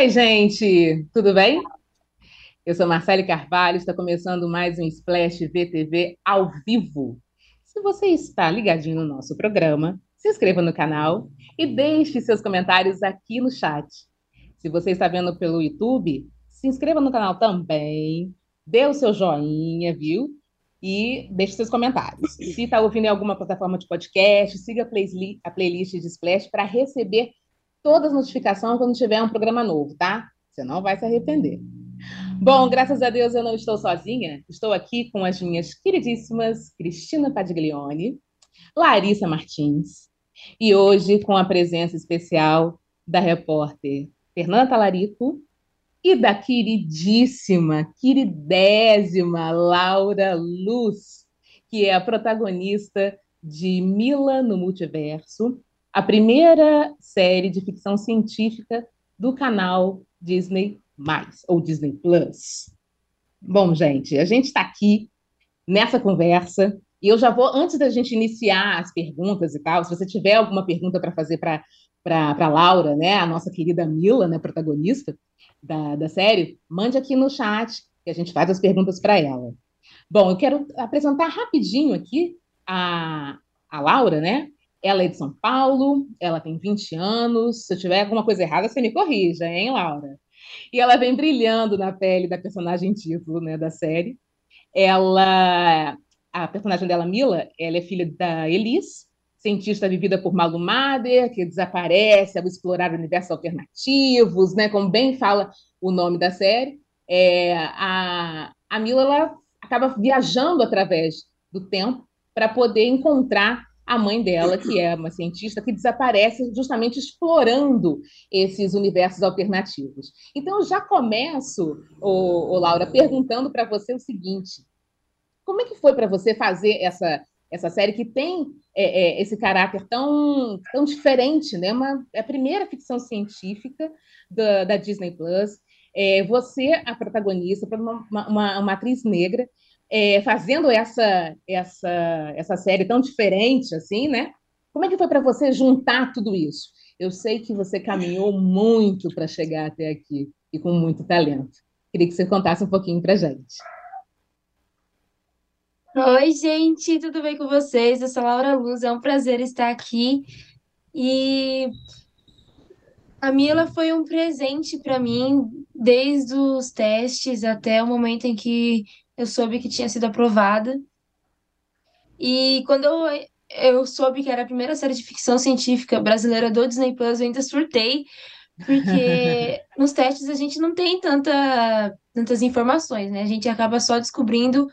Oi, gente, tudo bem? Eu sou Marcele Carvalho, está começando mais um Splash VTV ao vivo. Se você está ligadinho no nosso programa, se inscreva no canal e deixe seus comentários aqui no chat. Se você está vendo pelo YouTube, se inscreva no canal também, dê o seu joinha, viu? E deixe seus comentários. Se está ouvindo em alguma plataforma de podcast, siga a playlist de Splash para receber todas as notificações quando tiver um programa novo, tá? Você não vai se arrepender. Bom, graças a Deus eu não estou sozinha. Estou aqui com as minhas queridíssimas Cristina Padiglione, Larissa Martins e hoje com a presença especial da repórter Fernanda Talarico e da queridíssima, queridésima Laura Luz, que é a protagonista de Mila no Multiverso, a primeira série de ficção científica do canal Disney ou Disney Plus. Bom, gente, a gente está aqui nessa conversa e eu já vou, antes da gente iniciar as perguntas e tal, se você tiver alguma pergunta para fazer para para Laura, né, a nossa querida Mila, né, protagonista da, da série, mande aqui no chat que a gente faz as perguntas para ela. Bom, eu quero apresentar rapidinho aqui a, a Laura, né? Ela é de São Paulo, ela tem 20 anos. Se eu tiver alguma coisa errada, você me corrija, hein, Laura? E ela vem brilhando na pele da personagem título né, da série. Ela, a personagem dela, Mila, ela é filha da Elis, cientista vivida por Malu Mader, que desaparece ao explorar universos alternativos, né, como bem fala o nome da série. É, a, a Mila ela acaba viajando através do tempo para poder encontrar a mãe dela, que é uma cientista que desaparece justamente explorando esses universos alternativos. Então, eu já começo, ô, ô Laura, perguntando para você o seguinte: como é que foi para você fazer essa, essa série que tem é, é, esse caráter tão, tão diferente, né? Uma, é a primeira ficção científica da, da Disney Plus. É, você, a protagonista, uma, uma, uma atriz negra, é, fazendo essa, essa, essa série tão diferente, assim, né? Como é que foi para você juntar tudo isso? Eu sei que você caminhou muito para chegar até aqui e com muito talento. Queria que você contasse um pouquinho para gente. Oi, gente, tudo bem com vocês? Eu sou Laura Luz, é um prazer estar aqui. E a Mila foi um presente para mim, desde os testes até o momento em que eu soube que tinha sido aprovada. E quando eu, eu soube que era a primeira série de ficção científica brasileira do Disney Plus, eu ainda surtei, porque nos testes a gente não tem tanta, tantas informações, né? A gente acaba só descobrindo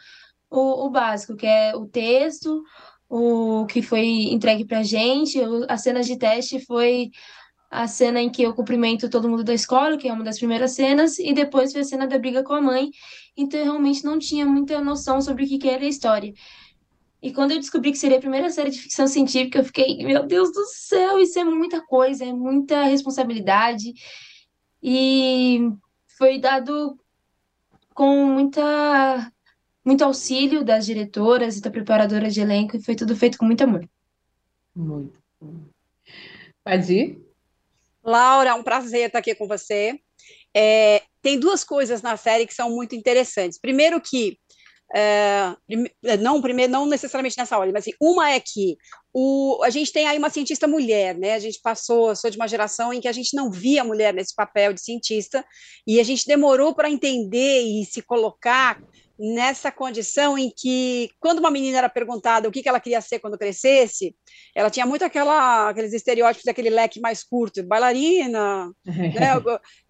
o, o básico, que é o texto, o que foi entregue pra gente, as cenas de teste foi a cena em que eu cumprimento todo mundo da escola, que é uma das primeiras cenas, e depois foi a cena da briga com a mãe. Então eu realmente não tinha muita noção sobre o que, que era a história. E quando eu descobri que seria a primeira série de ficção científica, eu fiquei, meu Deus do céu, isso é muita coisa, é muita responsabilidade. E foi dado com muita muito auxílio das diretoras e da preparadora de elenco, e foi tudo feito com muito amor. Muito. Pode ir? Laura, é um prazer estar aqui com você. É, tem duas coisas na série que são muito interessantes. Primeiro que é, não primeiro não necessariamente nessa ordem, mas assim, uma é que o, a gente tem aí uma cientista mulher, né? A gente passou, sou de uma geração em que a gente não via mulher nesse papel de cientista e a gente demorou para entender e se colocar nessa condição em que, quando uma menina era perguntada o que ela queria ser quando crescesse, ela tinha muito aquela, aqueles estereótipos daquele leque mais curto, bailarina, né,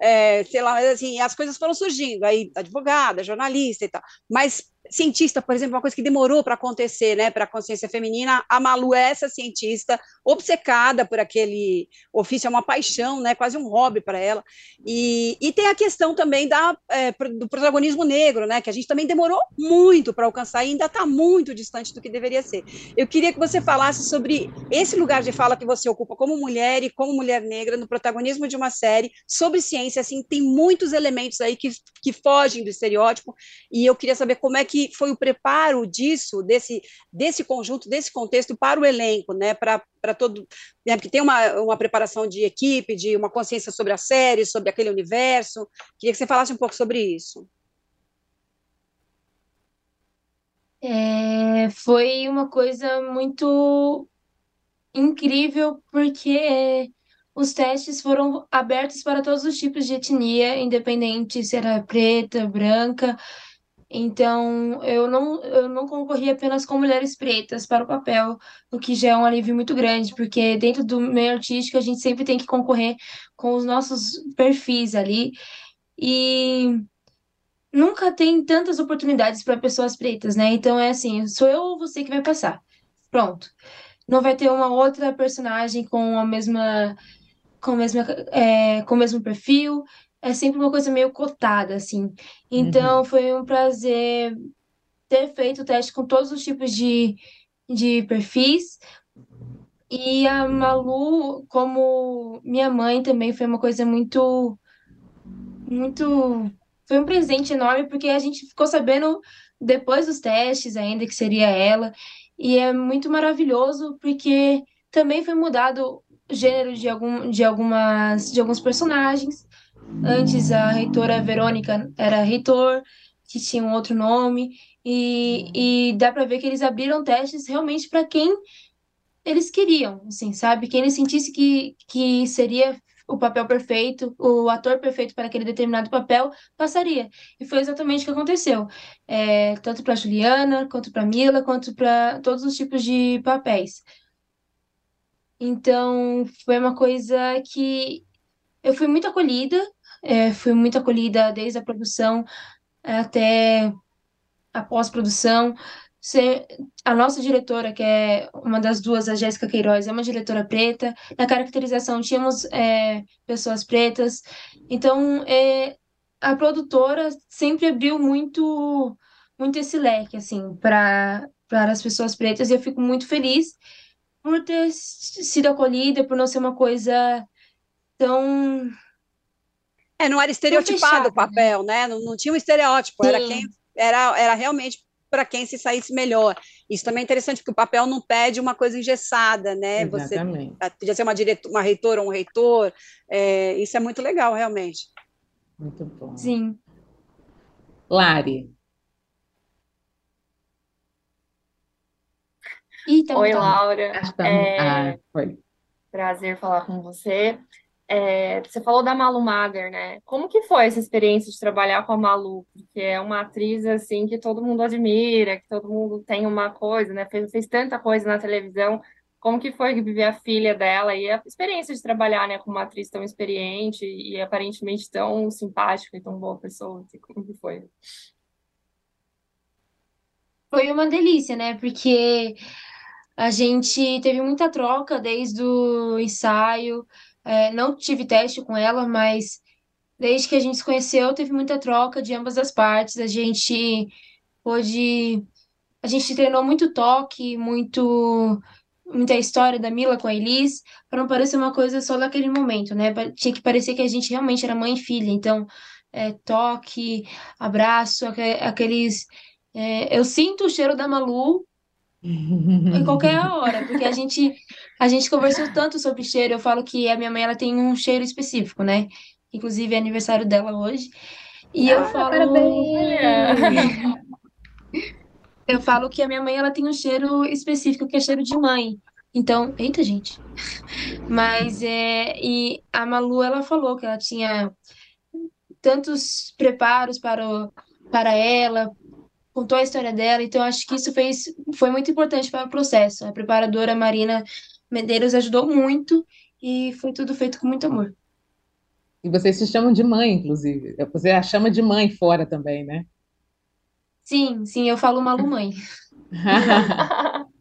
é, sei lá, mas assim, as coisas foram surgindo, aí advogada, jornalista e tal, mas cientista, por exemplo, uma coisa que demorou para acontecer, né, para a consciência feminina. A Malu é essa cientista, obcecada por aquele ofício, é uma paixão, né, quase um hobby para ela. E, e tem a questão também da, é, do protagonismo negro, né, que a gente também demorou muito para alcançar e ainda está muito distante do que deveria ser. Eu queria que você falasse sobre esse lugar de fala que você ocupa como mulher e como mulher negra no protagonismo de uma série sobre ciência. Assim, tem muitos elementos aí que, que fogem do estereótipo e eu queria saber como é que que foi o preparo disso, desse, desse conjunto, desse contexto para o elenco, né? Para todo. Né? Porque tem uma, uma preparação de equipe, de uma consciência sobre a série, sobre aquele universo. Queria que você falasse um pouco sobre isso. É, foi uma coisa muito incrível, porque os testes foram abertos para todos os tipos de etnia, independente se era preta, branca. Então, eu não, eu não concorri apenas com mulheres pretas para o papel, o que já é um alívio muito grande, porque dentro do meio artístico a gente sempre tem que concorrer com os nossos perfis ali. E nunca tem tantas oportunidades para pessoas pretas, né? Então é assim, sou eu ou você que vai passar. Pronto. Não vai ter uma outra personagem com a mesma com, mesma, é, com o mesmo perfil, é sempre uma coisa meio cotada, assim. Então, uhum. foi um prazer ter feito o teste com todos os tipos de, de perfis. E a Malu, como minha mãe também, foi uma coisa muito. Muito. Foi um presente enorme, porque a gente ficou sabendo depois dos testes ainda que seria ela. E é muito maravilhoso, porque também foi mudado gênero de, algum, de, algumas, de alguns personagens. Antes a reitora Verônica era reitor, que tinha um outro nome, e, e dá para ver que eles abriram testes realmente para quem eles queriam, assim, sabe? Quem eles sentisse que, que seria o papel perfeito, o ator perfeito para aquele determinado papel, passaria. E foi exatamente o que aconteceu. É, tanto para Juliana, quanto para Mila, quanto para todos os tipos de papéis. Então, foi uma coisa que eu fui muito acolhida, é, fui muito acolhida desde a produção até a pós-produção. A nossa diretora, que é uma das duas, a Jéssica Queiroz, é uma diretora preta. Na caracterização tínhamos é, pessoas pretas. Então, é, a produtora sempre abriu muito, muito esse leque, assim, para as pessoas pretas, e eu fico muito feliz por ter sido acolhida, por não ser uma coisa tão. É, não era estereotipado o papel, né? Não, não tinha um estereótipo, Sim. era quem era, era realmente para quem se saísse melhor. Isso também é interessante, porque o papel não pede uma coisa engessada, né? Exatamente. Você podia ser uma, diretor, uma reitora ou um reitor. É, isso é muito legal, realmente. Muito bom. Sim. Lari, Então, Oi, Laura. É... Ah, foi. Prazer falar com você. É, você falou da Malu Mager, né? Como que foi essa experiência de trabalhar com a Malu? Porque é uma atriz assim que todo mundo admira, que todo mundo tem uma coisa, né? Fez, fez tanta coisa na televisão. Como que foi viver a filha dela e a experiência de trabalhar, né, com uma atriz tão experiente e aparentemente tão simpática e tão boa pessoa? Como que foi? Foi uma delícia, né? Porque a gente teve muita troca desde o ensaio. É, não tive teste com ela, mas desde que a gente se conheceu, teve muita troca de ambas as partes. A gente pôde. A gente treinou muito toque, muito muita história da Mila com a Elis, para não parecer uma coisa só daquele momento, né? Tinha que parecer que a gente realmente era mãe e filha. Então, é, toque, abraço, aqueles. É, eu sinto o cheiro da Malu em qualquer hora, porque a gente a gente conversou tanto sobre cheiro. Eu falo que a minha mãe ela tem um cheiro específico, né? Inclusive é aniversário dela hoje. E eu ah, falo Eu falo que a minha mãe ela tem um cheiro específico que é cheiro de mãe. Então, eita, gente. Mas é e a Malu ela falou que ela tinha tantos preparos para o, para ela, contou a história dela, então acho que isso fez, foi muito importante para o processo. A preparadora Marina Medeiros ajudou muito e foi tudo feito com muito amor. E vocês se chamam de mãe, inclusive. Você a chama de mãe fora também, né? Sim, sim, eu falo Malu mãe.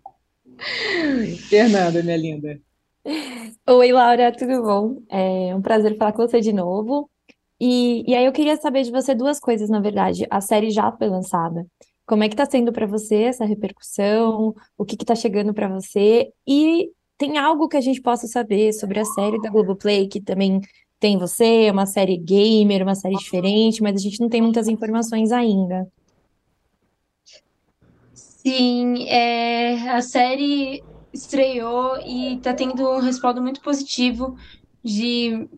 Fernanda, minha linda. Oi, Laura, tudo bom? É um prazer falar com você de novo. E, e aí eu queria saber de você duas coisas, na verdade. A série já foi lançada. Como é que tá sendo para você essa repercussão? O que que tá chegando para você? E tem algo que a gente possa saber sobre a série da Globoplay, que também tem você, é uma série gamer, uma série diferente, mas a gente não tem muitas informações ainda. Sim, é, a série estreou e tá tendo um respaldo muito positivo de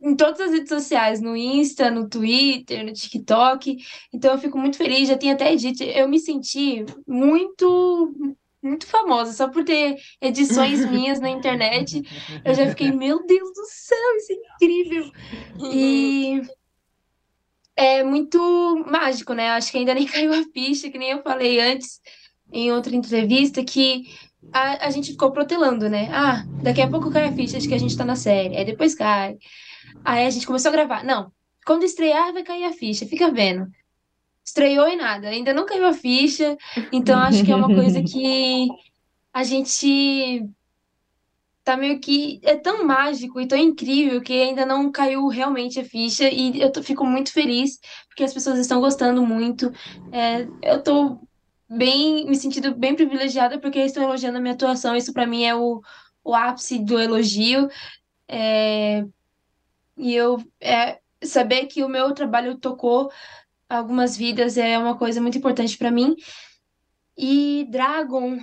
em todas as redes sociais, no Insta, no Twitter, no TikTok. Então eu fico muito feliz, já tinha até dito, eu me senti muito muito famosa só por ter edições minhas na internet. Eu já fiquei, meu Deus do céu, isso é incrível. E é muito mágico, né? Acho que ainda nem caiu a ficha, que nem eu falei antes em outra entrevista, que a, a gente ficou protelando, né? Ah, daqui a pouco cai a ficha de que a gente tá na série, aí depois cai. Aí a gente começou a gravar. Não, quando estrear vai cair a ficha, fica vendo. Estreou e nada, ainda não caiu a ficha, então acho que é uma coisa que a gente tá meio que é tão mágico e tão incrível que ainda não caiu realmente a ficha e eu tô, fico muito feliz porque as pessoas estão gostando muito. É, eu tô bem me sentindo bem privilegiada porque estão elogiando a minha atuação. Isso para mim é o, o ápice do elogio. É, e eu é, saber que o meu trabalho tocou algumas vidas é uma coisa muito importante para mim. E Dragon,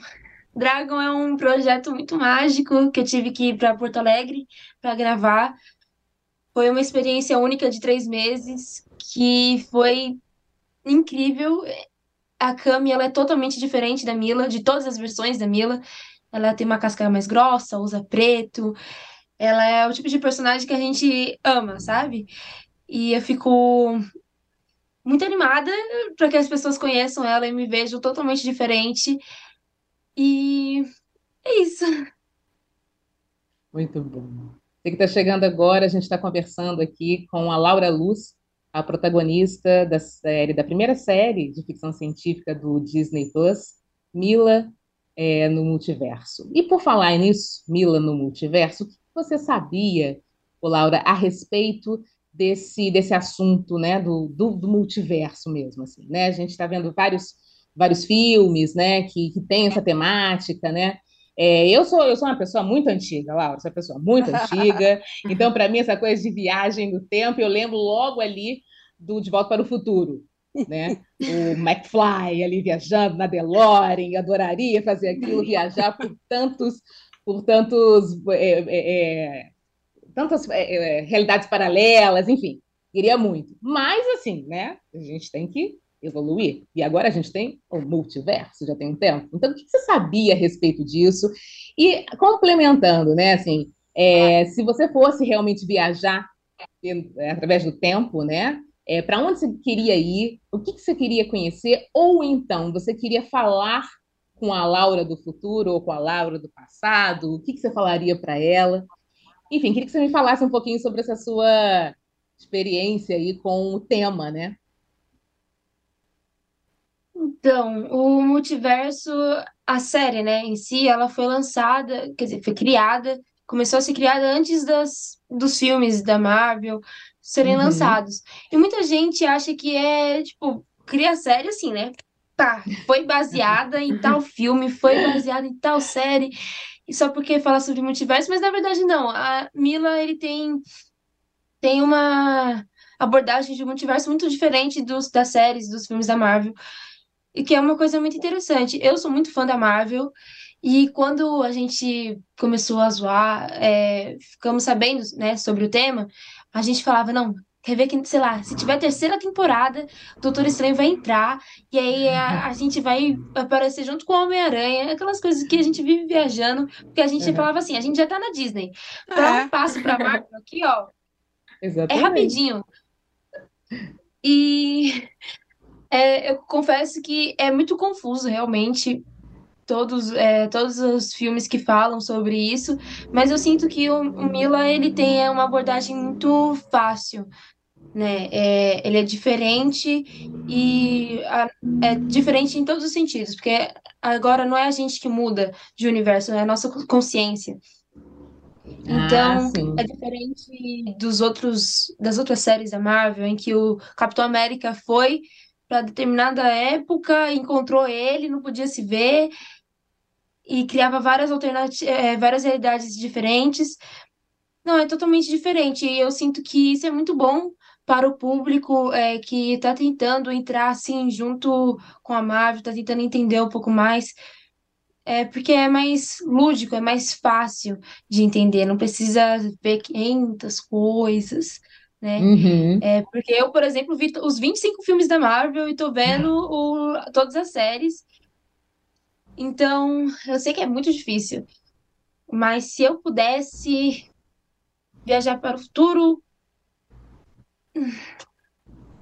Dragon é um projeto muito mágico que eu tive que ir para Porto Alegre para gravar. Foi uma experiência única de três meses que foi incrível. A Cami, ela é totalmente diferente da Mila, de todas as versões da Mila. Ela tem uma casca mais grossa, usa preto. Ela é o tipo de personagem que a gente ama, sabe? E eu fico muito animada para que as pessoas conheçam ela e me vejam totalmente diferente. E é isso. Muito bom. Você que está chegando agora, a gente está conversando aqui com a Laura Luz, a protagonista da série, da primeira série de ficção científica do Disney Plus, Mila é, no Multiverso. E por falar nisso, Mila no Multiverso, o que você sabia, Laura, a respeito desse, desse assunto, né, do, do, do multiverso mesmo, assim, né? A gente está vendo vários vários filmes, né, que, que tem essa temática, né? É, eu sou eu sou uma pessoa muito antiga, Laura, sou uma pessoa muito antiga. Então, para mim, essa coisa de viagem no tempo, eu lembro logo ali do De Volta para o Futuro, né? O McFly ali viajando na DeLorean, adoraria fazer aquilo, viajar por tantos por tantos é, é, é tantas é, é, realidades paralelas, enfim, queria muito. Mas assim, né? A gente tem que evoluir. E agora a gente tem o multiverso, já tem um tempo. Então, o que você sabia a respeito disso? E complementando, né, assim, é, se você fosse realmente viajar é, através do tempo, né, é, para onde você queria ir? O que, que você queria conhecer? Ou então, você queria falar com a Laura do futuro ou com a Laura do passado? O que, que você falaria para ela? Enfim, queria que você me falasse um pouquinho sobre essa sua experiência aí com o tema, né? Então, o multiverso, a série, né, em si, ela foi lançada, quer dizer, foi criada, começou a ser criada antes das, dos filmes da Marvel serem Uhum. lançados. E muita gente acha que é, tipo, cria série assim, né? Tá, foi baseada em tal filme, foi baseada em tal série, só porque fala sobre multiverso, mas na verdade não. A Mila, ele tem, tem uma abordagem de multiverso muito diferente dos, das séries, dos filmes da Marvel. E que é uma coisa muito interessante. Eu sou muito fã da Marvel, e quando a gente começou a zoar, é, ficamos sabendo, né, sobre o tema, a gente falava, não, quer ver que, sei lá, se tiver terceira temporada, o Doutor Estranho vai entrar, e aí a, a gente vai aparecer junto com o Homem-Aranha, aquelas coisas que a gente vive viajando, porque a gente Uhum. falava assim, a gente já tá na Disney. Pra É. um passo pra Marvel aqui, ó, é Exatamente. rapidinho. E é, eu confesso que é muito confuso, realmente, todos, é, todos os filmes que falam sobre isso, mas eu sinto que o, o Mila, ele tem uma abordagem muito fácil, né? É, ele é diferente e a- é diferente em todos os sentidos, porque agora não é a gente que muda de universo, é a nossa consciência. Ah, Então, sim. é diferente dos outros, das outras séries da Marvel, em que o Capitão América foi para determinada época, encontrou ele, não podia se ver e criava várias alternativas, várias realidades diferentes. Não, é totalmente diferente. E eu sinto que isso é muito bom para o público é, que está tentando entrar assim junto com a Marvel, está tentando entender um pouco mais, é porque é mais lúdico, é mais fácil de entender, não precisa ver 500 coisas, né? Uhum. É porque eu, por exemplo, vi os 25 filmes da Marvel e tô vendo o, todas as séries. Então, eu sei que é muito difícil, mas se eu pudesse viajar para o futuro,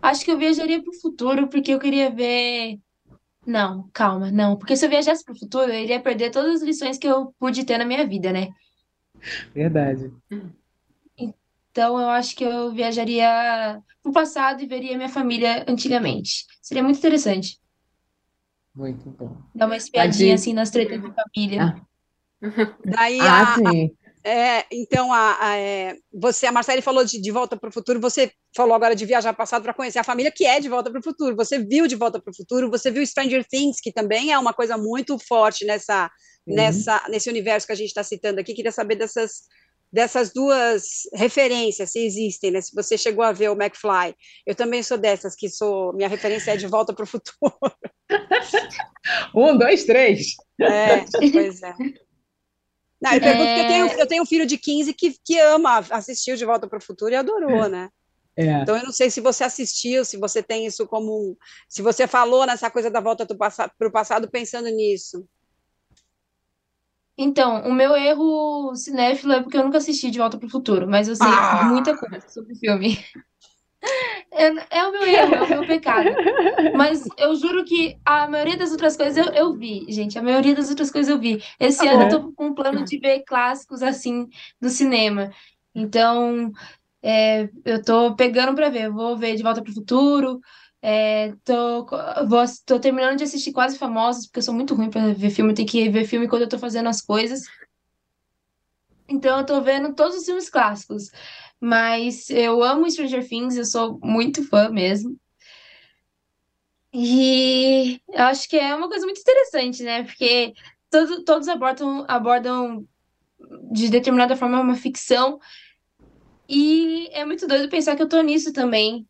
acho que eu viajaria para o futuro porque eu queria ver. Não, calma, não. Porque se eu viajasse para o futuro, eu iria perder todas as lições que eu pude ter na minha vida, né? Verdade. Então eu acho que eu viajaria no passado e veria minha família antigamente. Seria muito interessante. Muito bom. Dar uma espiadinha Adi- assim nas tretas de família. Ah. Daí Ah, a, sim. É, então, a, a, é, você, a Marcele falou de De Volta para o Futuro, você falou agora de viajar passado para conhecer a família, que é De Volta para o Futuro. Você viu De Volta para o Futuro, você viu Stranger Things, que também é uma coisa muito forte nessa, Sim. nessa, nesse universo que a gente está citando aqui. Queria saber dessas, dessas duas referências, se existem, né? Se você chegou a ver o McFly. Eu também sou dessas, que sou, minha referência é De Volta para o Futuro. Um, dois, três. É, pois é. Não, eu pergunto eu tenho, eu tenho um filho de 15 que, que ama assistir o De Volta para o Futuro e adorou, né? É. Então eu não sei se você assistiu, se você tem isso como se você falou nessa coisa da volta para o passado pensando nisso. Então, o meu erro cinéfilo é porque eu nunca assisti De Volta para o Futuro, mas eu sei Ah! muita coisa sobre o filme. É, é o meu erro, é o meu pecado. Mas eu juro que a maioria das outras coisas eu, eu vi, gente. A maioria das outras coisas eu vi. Esse Tá ano bom. eu tô com um plano de ver clássicos assim do cinema. Então, é, eu tô pegando pra ver. Eu vou ver De Volta para o Futuro. É, tô, vou, tô terminando de assistir Quase Famosos, porque eu sou muito ruim pra ver filme. Eu tenho que ver filme quando eu tô fazendo as coisas. Então, eu tô vendo todos os filmes clássicos. Mas eu amo Stranger Things, eu sou muito fã mesmo. E eu acho que é uma coisa muito interessante, né? Porque todo, todos abordam, abordam de determinada forma uma ficção. E é muito doido pensar que eu tô nisso também.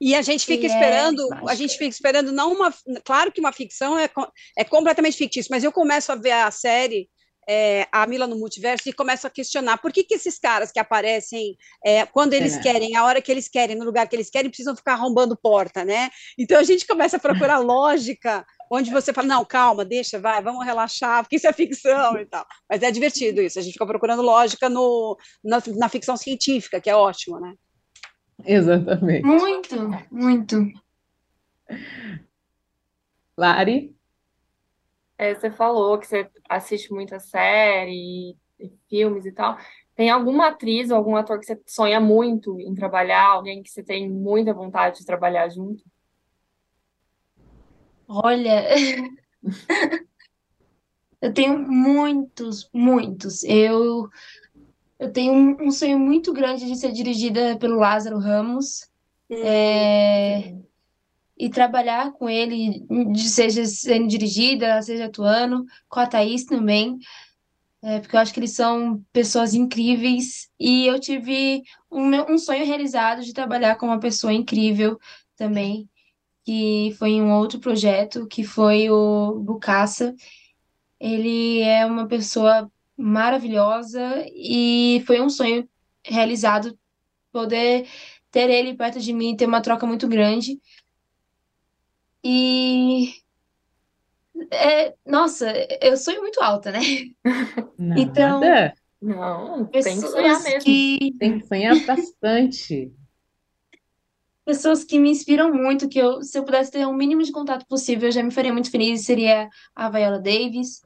E a gente fica E é esperando, a mágica. gente fica esperando não uma, claro que uma ficção é, é completamente fictício, mas eu começo a ver a série é, a Mila no multiverso e começo a questionar por que, que esses caras que aparecem é, quando eles É. querem, a hora que eles querem, no lugar que eles querem, precisam ficar arrombando porta, né? Então a gente começa a procurar lógica, onde você fala, não, calma, deixa, vai, vamos relaxar, porque isso é ficção e tal. Mas é divertido isso, a gente fica procurando lógica no, na, na ficção científica, que é ótimo, né? Exatamente. Muito, muito. Lari? É, você falou que você assiste muita série, e filmes e tal. Tem alguma atriz ou algum ator que você sonha muito em trabalhar? Alguém que você tem muita vontade de trabalhar junto? Olha, eu tenho muitos, muitos. Eu, eu tenho um, um sonho muito grande de ser dirigida pelo Lázaro Ramos. É, e trabalhar com ele, seja sendo dirigida, seja atuando, com a Thaís também, é, porque eu acho que eles são pessoas incríveis, e eu tive um, um sonho realizado de trabalhar com uma pessoa incrível também, que foi em um outro projeto, que foi o Bucaça. Ele é uma pessoa maravilhosa, e foi um sonho realizado poder ter ele perto de mim, ter uma troca muito grande. E é, nossa, eu sonho muito alta, né? Então- Nada. Não, tem que sonhar mesmo. que, Tem que sonhar bastante. pessoas que me inspiram muito, que eu, se eu pudesse ter o mínimo de contato possível, eu já me faria muito feliz, seria a Viola Davis,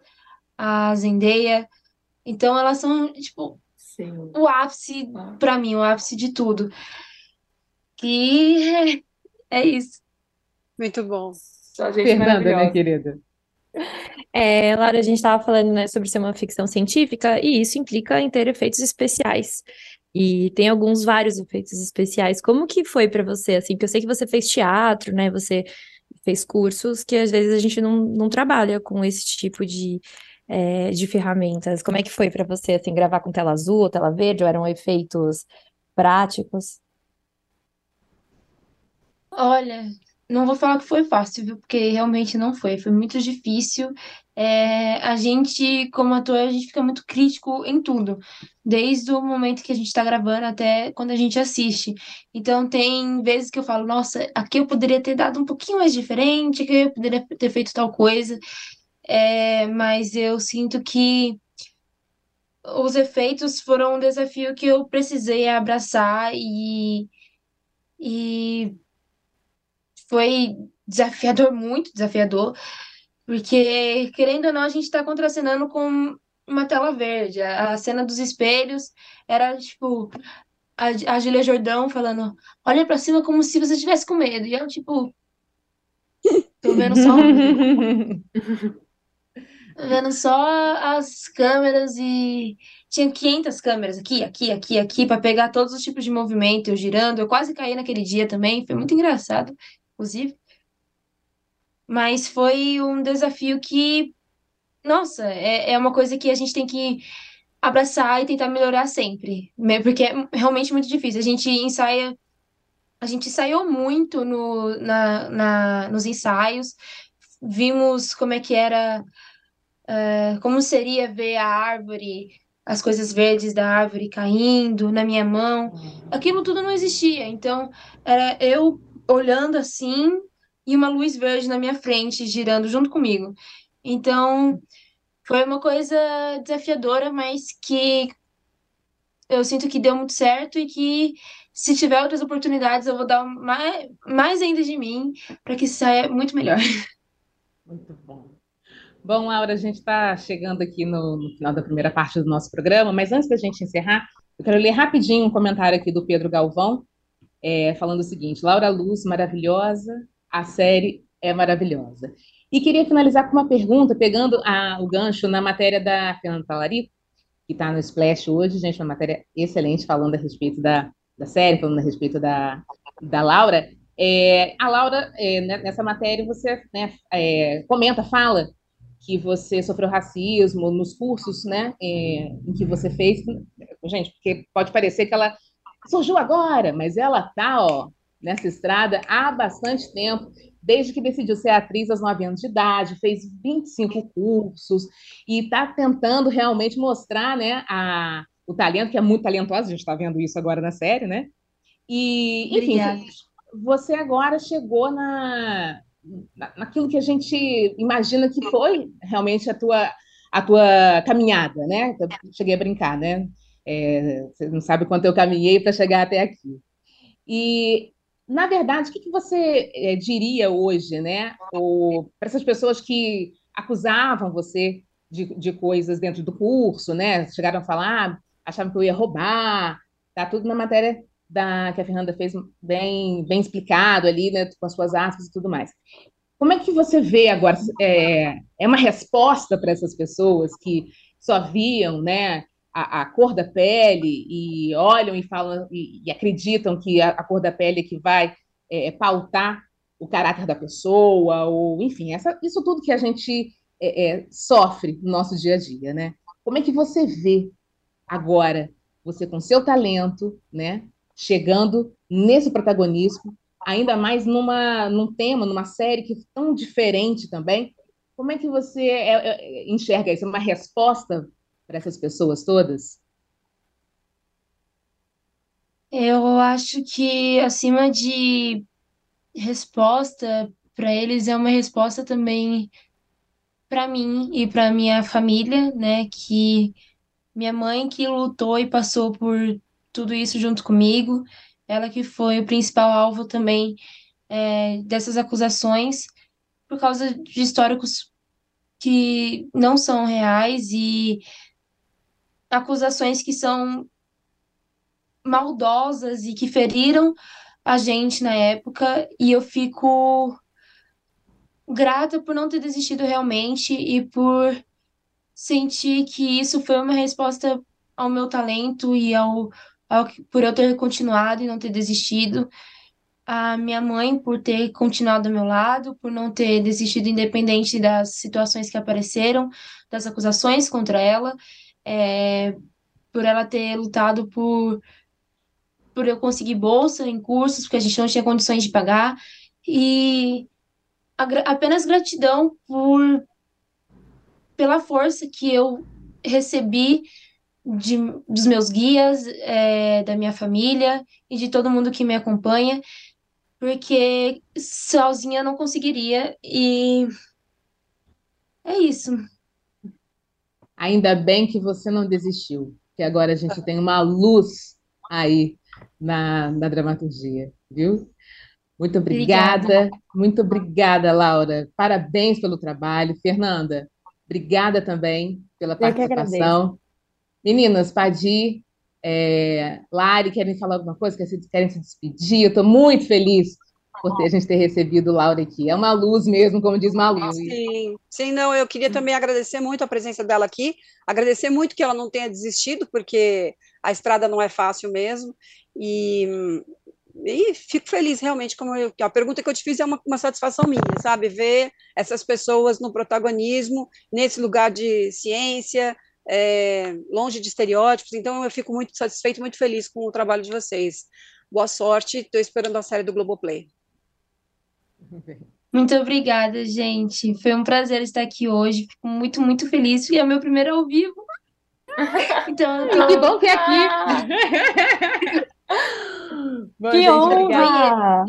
a Zendaya. Então elas são, tipo, Sim. o ápice pra mim, o ápice de tudo. E é, é isso. Muito bom. Só gente Fernanda, minha maravilhosa. querida. É, Laura, a gente estava falando, né, sobre ser uma ficção científica, e isso implica em ter efeitos especiais. E tem alguns vários efeitos especiais. Como que foi para você, assim? Porque eu sei que você fez teatro, né? Você fez cursos que às vezes a gente não, não trabalha com esse tipo de, é, de ferramentas. Como é que foi para você, assim, gravar com tela azul tela verde, ou eram efeitos práticos? Olha, não vou falar que foi fácil, viu? Porque realmente não foi. Foi muito difícil. É, a gente, como ator, a gente fica muito crítico em tudo, desde o momento que a gente está gravando até quando a gente assiste. Então, tem vezes que eu falo, nossa, aqui eu poderia ter dado um pouquinho mais diferente, aqui eu poderia ter feito tal coisa. É, mas eu sinto que os efeitos foram um desafio que eu precisei abraçar e, e foi desafiador, muito desafiador, porque, querendo ou não, a gente está contracenando com uma tela verde. A, cena dos espelhos era, tipo, a, a Julia Jordão falando, olha para cima como se você tivesse com medo. E eu, tipo, tô vendo só... tô vendo só as câmeras e tinha 500 câmeras aqui, aqui, aqui, aqui, para pegar todos os tipos de movimento, eu girando. Eu quase caí naquele dia também, foi muito engraçado inclusive. Mas foi um desafio que, nossa, é, é uma coisa que a gente tem que abraçar e tentar melhorar sempre, porque é realmente muito difícil. A gente ensaia, a gente ensaiou muito no, na, na, nos ensaios, vimos como é que era, uh, como seria ver a árvore, as coisas verdes da árvore caindo na minha mão. Aquilo tudo não existia, então era eu olhando assim e uma luz verde na minha frente, girando junto comigo. Então, foi uma coisa desafiadora, mas que eu sinto que deu muito certo e que se tiver outras oportunidades, eu vou dar mais, mais ainda de mim para que saia muito melhor. Muito bom. Bom, Laura, a gente está chegando aqui no, no, final da primeira parte do nosso programa, mas antes da gente encerrar, eu quero ler rapidinho um comentário aqui do Pedro Galvão, é, falando o seguinte: Laura Luz, maravilhosa, a série é maravilhosa. E queria finalizar com uma pergunta, pegando a, o gancho na matéria da Fernanda Talarico, que está no Splash hoje, gente, uma matéria excelente falando a respeito da, da série, falando a respeito da, da Laura. É, a Laura, é, né, nessa matéria, você né, é, comenta, fala que você sofreu racismo nos cursos né, é, em que você fez. Gente, porque pode parecer que ela surgiu agora, mas ela tá, ó, nessa estrada há bastante tempo, desde que decidiu ser atriz aos 9 anos de idade, fez 25 cursos e está tentando realmente mostrar, né, a, o talento, que é muito talentosa, a gente está vendo isso agora na série, né? E, enfim, Obrigada. você agora chegou na, naquilo que a gente imagina que foi realmente a tua, a tua caminhada, né? Eu cheguei a brincar, né? É, você não sabe quanto eu caminhei para chegar até aqui. E, na verdade, o que, que você é, diria hoje, né, para essas pessoas que acusavam você de, de, coisas dentro do curso, né? Chegaram a falar, achavam que eu ia roubar, tá tudo na matéria da que a Fernanda fez bem, bem explicado ali, né, com as suas aspas e tudo mais. Como é que você vê agora? É, é uma resposta para essas pessoas que só viam, né, a, a, cor da pele e olham e falam e, e acreditam que a, a, cor da pele é que vai é, pautar o caráter da pessoa, ou enfim, essa, isso tudo que a gente é, é, sofre no nosso dia a dia, né? Como é que você vê agora, você com seu talento, né, chegando nesse protagonismo, ainda mais numa, num tema, numa série que é tão diferente também, como é que você é, é, enxerga isso? Uma resposta para essas pessoas todas? Eu acho que acima de resposta para eles é uma resposta também para mim e para minha família, né? Que minha mãe que lutou e passou por tudo isso junto comigo, ela que foi o principal alvo também é, dessas acusações por causa de históricos que não são reais e acusações que são maldosas e que feriram a gente na época, e eu fico grata por não ter desistido realmente e por sentir que isso foi uma resposta ao meu talento e ao, ao por eu ter continuado e não ter desistido. A minha mãe por ter continuado ao meu lado, por não ter desistido independente das situações que apareceram, das acusações contra ela é, por ela ter lutado por, por eu conseguir bolsa em cursos, porque a gente não tinha condições de pagar, e apenas gratidão por pela força que eu recebi de, dos meus guias, é, da minha família e de todo mundo que me acompanha, porque sozinha eu não conseguiria e é isso. Ainda bem que você não desistiu, que agora a gente tem uma luz aí na, na dramaturgia, viu? Muito obrigada, obrigada, muito obrigada, Laura. Parabéns pelo trabalho. Fernanda, obrigada também pela participação. Meninas, Padi, é, Lari, querem falar alguma coisa? Querem se despedir? Eu estou muito feliz por ter, a gente ter recebido Laura aqui. É uma luz mesmo, como diz Malu. Sim, sim, não, eu queria também agradecer muito a presença dela aqui, agradecer muito que ela não tenha desistido, porque a estrada não é fácil mesmo, e e fico feliz realmente, como eu, a pergunta que eu te fiz é uma, uma, satisfação minha, sabe, ver essas pessoas no protagonismo, nesse lugar de ciência, é, longe de estereótipos, então eu fico muito satisfeito, muito feliz com o trabalho de vocês. Boa sorte, estou esperando a série do Globoplay. Muito obrigada, gente. Foi um prazer estar aqui hoje. Fico muito, muito feliz. E é o meu primeiro ao vivo. Então, tô... Que bom que é aqui. Bom, que gente, honra!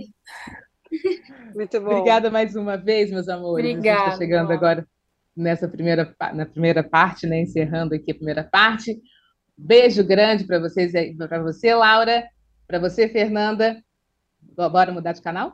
Muito bom. Obrigada mais uma vez, meus amores. Obrigada. Está chegando agora nessa primeira, na primeira parte, né? Encerrando aqui a primeira parte. Beijo grande para vocês, para você, Laura, para você, Fernanda. Bora mudar de canal?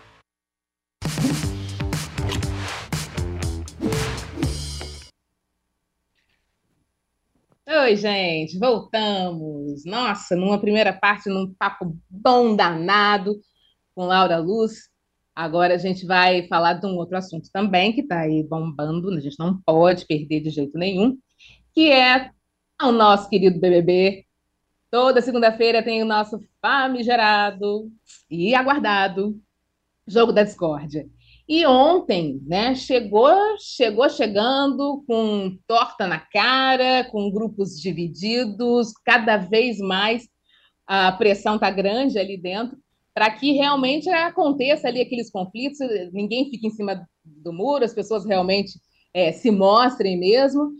Oi, gente, voltamos. Nossa, numa primeira parte, num papo bom danado com Laura Luz. Agora a gente vai falar de um outro assunto também que está aí bombando, a gente não pode perder de jeito nenhum, que é o nosso querido BBB. Toda segunda-feira tem o nosso famigerado e aguardado Jogo da Discórdia. E ontem, né, chegou, chegou chegando com torta na cara, com grupos divididos, cada vez mais a pressão está grande ali dentro, para que realmente aconteça ali aqueles conflitos, ninguém fique em cima do muro, as pessoas realmente é, se mostrem mesmo.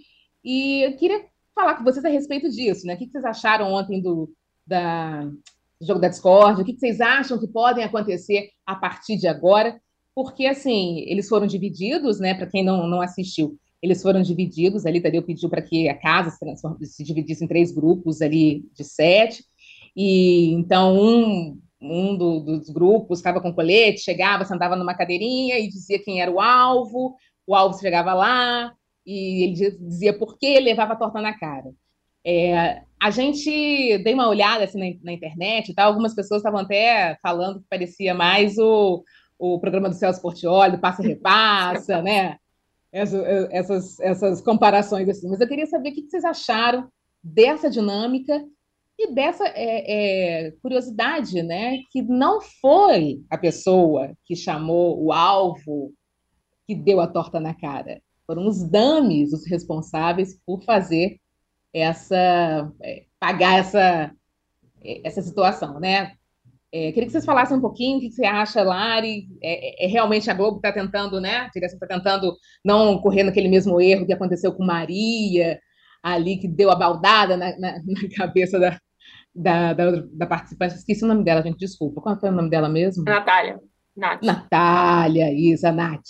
E eu queria falar com vocês a respeito disso, né? O que vocês acharam ontem do, da, do jogo da Discord? O que vocês acham que podem acontecer a partir de agora? Porque assim, eles foram divididos, né? Para quem não, não assistiu, eles foram divididos ali, Tadeu pediu para que a casa se, se, dividisse em três grupos ali de sete, e então um, um do, dos grupos estava com colete, chegava, sentava numa cadeirinha e dizia quem era o alvo, o alvo chegava lá, e ele dizia por que levava a torta na cara. É, a gente dei uma olhada assim, na, na internet, tá? algumas pessoas estavam até falando que parecia mais o, o programa do Celso Portioli, do Passa e Repassa, né? Essas, essas, essas comparações assim. Mas eu queria saber o que vocês acharam dessa dinâmica e dessa é, é, curiosidade, né? Que não foi a pessoa que chamou o alvo que deu a torta na cara. Foram os dames os responsáveis por fazer essa é, pagar essa essa situação, né? É, queria que vocês falassem um pouquinho o que você acha, Lari. É, é, é realmente a Globo está tentando, né? Direção está tentando não correr naquele mesmo erro que aconteceu com Maria, ali que deu a baldada na, na, na cabeça da, da, da, da, participante. Esqueci o nome dela, gente, desculpa. Qual foi o nome dela mesmo? Natália. Nath. Natália, isso, a Nath.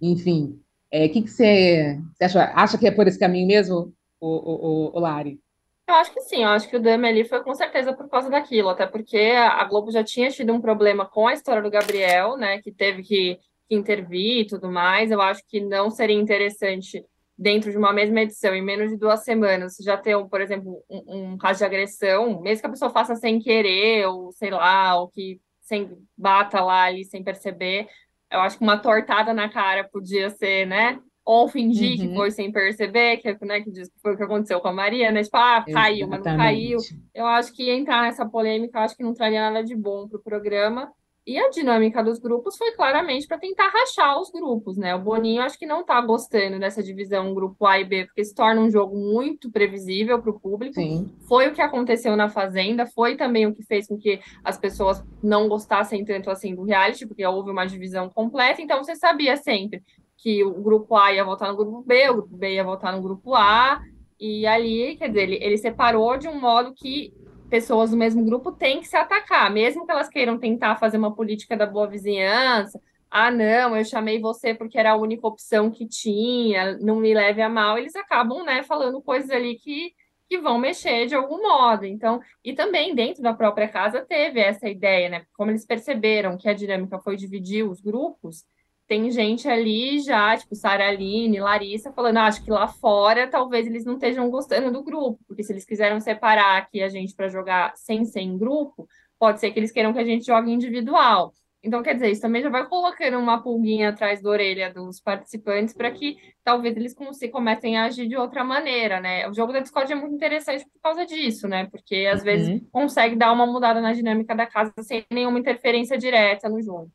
Enfim, o é, que, que você, você acha? Acha que é por esse caminho mesmo, o, o, o, o Lari? Eu acho que sim, eu acho que o Dami ali foi com certeza por causa daquilo, até porque a Globo já tinha tido um problema com a história do Gabriel, né, que teve que, que intervir e tudo mais. Eu acho que não seria interessante dentro de uma mesma edição, em menos de duas semanas, já ter, por exemplo, um, um caso de agressão, mesmo que a pessoa faça sem querer, ou sei lá, ou que sem bata lá ali sem perceber, eu acho que uma tortada na cara podia ser, né? Ou fingir uhum. que foi sem perceber, que, né, que foi o que aconteceu com a Maria, né? Tipo, ah, caiu, Exatamente. mas não caiu. Eu acho que entrar nessa polêmica, eu acho que não traria nada de bom para o programa. E a dinâmica dos grupos foi claramente para tentar rachar os grupos, né? O Boninho acho que não está gostando dessa divisão grupo A e B, porque se torna um jogo muito previsível para o público. Sim. Foi o que aconteceu na Fazenda, foi também o que fez com que as pessoas não gostassem tanto assim do reality, porque houve uma divisão completa, então você sabia sempre que o grupo A ia votar no grupo B, o grupo B ia votar no grupo A, e ali, quer dizer, ele, ele separou de um modo que pessoas do mesmo grupo têm que se atacar, mesmo que elas queiram tentar fazer uma política da boa vizinhança. Ah, não, eu chamei você porque era a única opção que tinha, não me leve a mal. Eles acabam, né, falando coisas ali que, que vão mexer de algum modo. Então, e também dentro da própria casa teve essa ideia, né? Como eles perceberam que a dinâmica foi dividir os grupos, tem gente ali já, tipo Sara Aline, Larissa, falando, ah, acho que lá fora talvez eles não estejam gostando do grupo, porque se eles quiseram separar aqui a gente para jogar sem ser em grupo, pode ser que eles queiram que a gente jogue individual. Então, quer dizer, isso também já vai colocando uma pulguinha atrás da orelha dos participantes para que talvez eles comecem a agir de outra maneira, né? O jogo da Discord é muito interessante por causa disso, né? Porque às uhum. vezes consegue dar uma mudada na dinâmica da casa sem nenhuma interferência direta no jogo.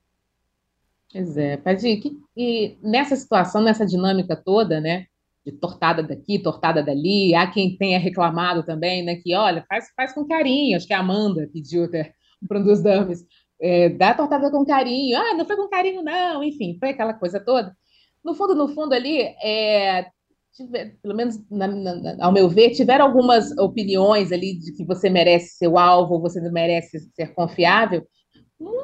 Pois é, Padir, e nessa situação, nessa dinâmica toda, né, de tortada daqui, tortada dali, há quem tenha reclamado também, né, que, olha, faz, faz com carinho, acho que a Amanda pediu até para um dos dames, é, dá tortada com carinho, ah, não foi com carinho não, enfim, foi aquela coisa toda. No fundo, no fundo ali, é, pelo menos na, na, ao meu ver, tiveram algumas opiniões ali de que você merece ser o alvo, você merece ser confiável, muito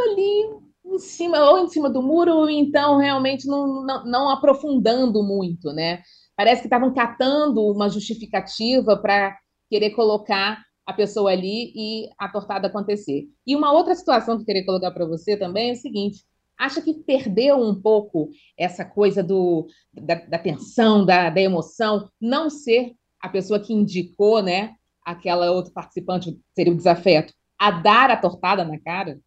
ali em cima, ou em cima do muro, ou então realmente não, não, não aprofundando muito, né? Parece que estavam catando uma justificativa para querer colocar a pessoa ali e a tortada acontecer. E uma outra situação que eu queria colocar para você também é o seguinte: acha que perdeu um pouco essa coisa do, da, da tensão, da, da emoção, não ser a pessoa que indicou, né, aquela outra participante, seria o desafeto, a dar a tortada na cara?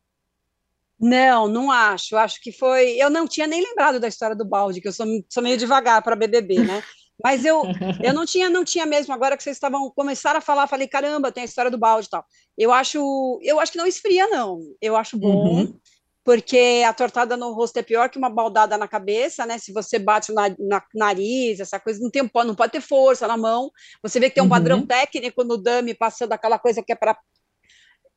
Não, não acho. Acho que foi. Eu não tinha nem lembrado da história do balde, que eu sou, sou meio devagar para BBB, né? Mas eu, eu não tinha, não tinha mesmo. Agora que vocês estavam começaram a falar, falei caramba, tem a história do balde e tal. Eu acho, eu acho que não esfria não. Eu acho bom. Uhum. Porque a tortada no rosto é pior que uma baldada na cabeça, né? Se você bate na, na nariz, essa coisa, não, tem, não pode ter força na mão. Você vê que tem um uhum. padrão técnico no dummy passando aquela coisa que é para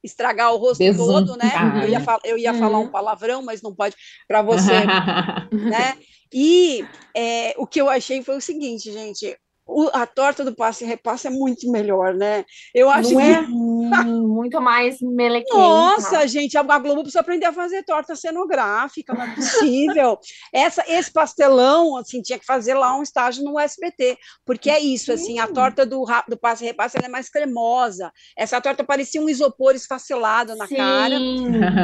estragar o rosto todo, né? Eu ia, eu ia uhum. falar um uhum. palavrão, mas não pode para você, né? E é, o que eu achei foi o seguinte, gente, o, a torta do passe e repasse é muito melhor, né? Eu acho não que. É muito mais melequenta. Nossa, gente, a Globo precisa aprender a fazer torta cenográfica, não é possível. Essa, esse pastelão, assim, tinha que fazer lá um estágio no SBT, porque é isso, assim, a torta do, do passe e repasse é mais cremosa. Essa torta parecia um isopor esfacelado na Sim. cara.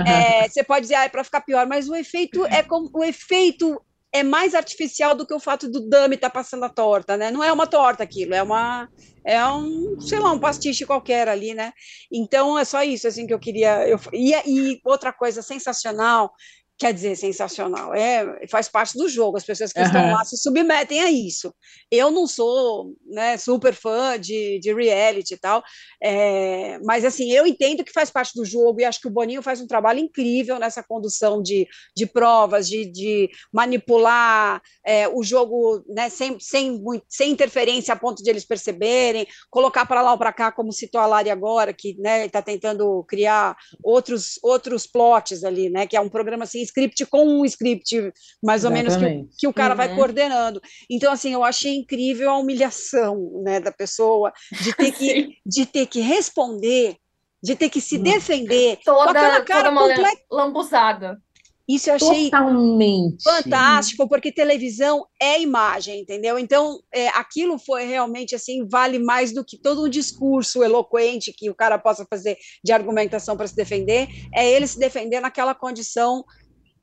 É, você pode dizer, ah, é para ficar pior, mas o efeito é como o efeito é mais artificial do que o fato do dummy estar tá passando a torta, né? Não é uma torta aquilo, é uma é um, sei lá, um pastiche qualquer ali, né? Então é só isso assim que eu queria. Eu, e, e outra coisa sensacional quer dizer, sensacional. É, faz parte do jogo, as pessoas que uhum. estão lá se submetem a isso. Eu não sou né, super fã de, de reality e tal, é, mas assim, eu entendo que faz parte do jogo e acho que o Boninho faz um trabalho incrível nessa condução de, de provas, de, de manipular é, o jogo né, sem, sem, sem interferência a ponto de eles perceberem, colocar para lá ou para cá, como citou a Lari agora, que está né, tentando criar outros, outros plots ali, né, que é um programa assim, script com um script, mais ou Exatamente. menos, que, que, o cara uhum. vai coordenando. Então, assim, eu achei incrível a humilhação né, da pessoa de ter que, de ter que responder, de ter que se defender. Toda, com aquela cara completa... lambuzada. Isso eu achei Totalmente. fantástico, porque televisão é imagem, entendeu? Então, é, aquilo foi realmente assim, vale mais do que todo um discurso eloquente que o cara possa fazer de argumentação para se defender, é ele se defender naquela condição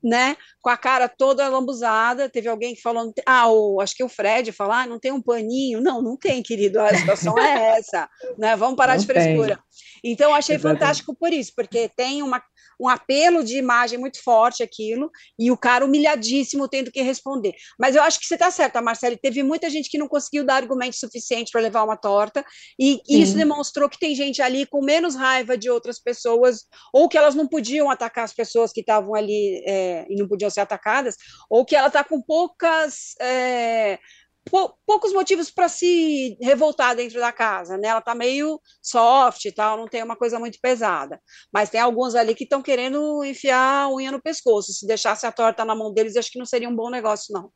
né, com a cara toda lambuzada. Teve alguém que falou, ah, o, acho que o Fred falou, ah, não tem um paninho. Não, não tem, querido, a situação é essa, né? Vamos parar não de frescura. Então, achei Exatamente. fantástico por isso, porque tem uma, um apelo de imagem muito forte aquilo, e o cara humilhadíssimo tendo que responder. Mas eu acho que você está certa, Marcele, teve muita gente que não conseguiu dar argumento suficiente para levar uma torta, e Sim. isso demonstrou que tem gente ali com menos raiva de outras pessoas, ou que elas não podiam atacar as pessoas que estavam ali é, e não podiam ser atacadas, ou que ela está com poucas. É, poucos motivos para se revoltar dentro da casa, né? Ela tá meio soft e tal, não tem uma coisa muito pesada. Mas tem alguns ali que estão querendo enfiar a unha no pescoço. Se deixasse a torta na mão deles, acho que não seria um bom negócio, não.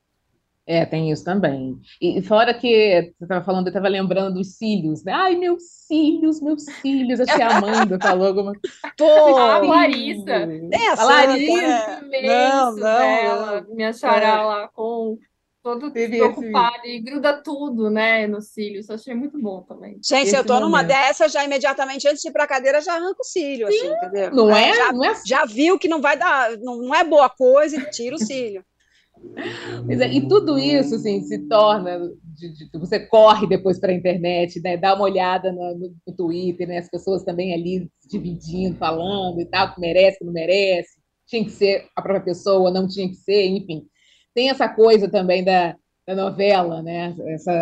É, tem isso também. E fora que você estava falando, eu estava lembrando dos cílios, né? Ai, meus cílios, meus cílios. Acho que a Amanda falou alguma Pô, a Larissa. É, a Larissa. É. Não, não, dela, não. Minha xará é. lá com todo Teve preocupado esse... e gruda tudo, né, nos cílios. Achei muito bom também. Gente, esse eu tô momento. numa dessa, já imediatamente antes de ir pra cadeira, já arranca o cílio, assim, Sim. assim, entendeu? Não é? Já, não é? já viu que não vai dar, não, não é boa coisa e tira o cílio. É, e tudo isso assim, se torna. De, de, você corre depois para a internet, né, dá uma olhada no, no, Twitter, né, as pessoas também ali dividindo, falando e tal, que merece, que não merece, tinha que ser a própria pessoa, não tinha que ser, enfim tem essa coisa também da, da novela, né? Essa,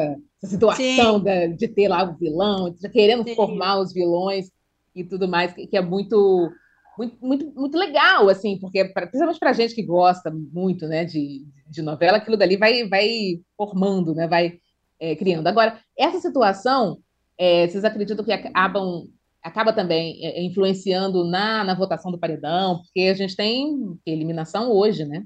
essa situação da, de ter lá o vilão, querendo Sim. formar os vilões e tudo mais, que, que é muito, muito, muito, muito legal, assim, porque pra, principalmente para gente que gosta muito, né, de, de novela, aquilo dali vai, vai formando, né? Vai é, criando. Agora, essa situação, é, vocês acreditam que acabam acaba também é, influenciando na, na votação do paredão, porque a gente tem eliminação hoje, né?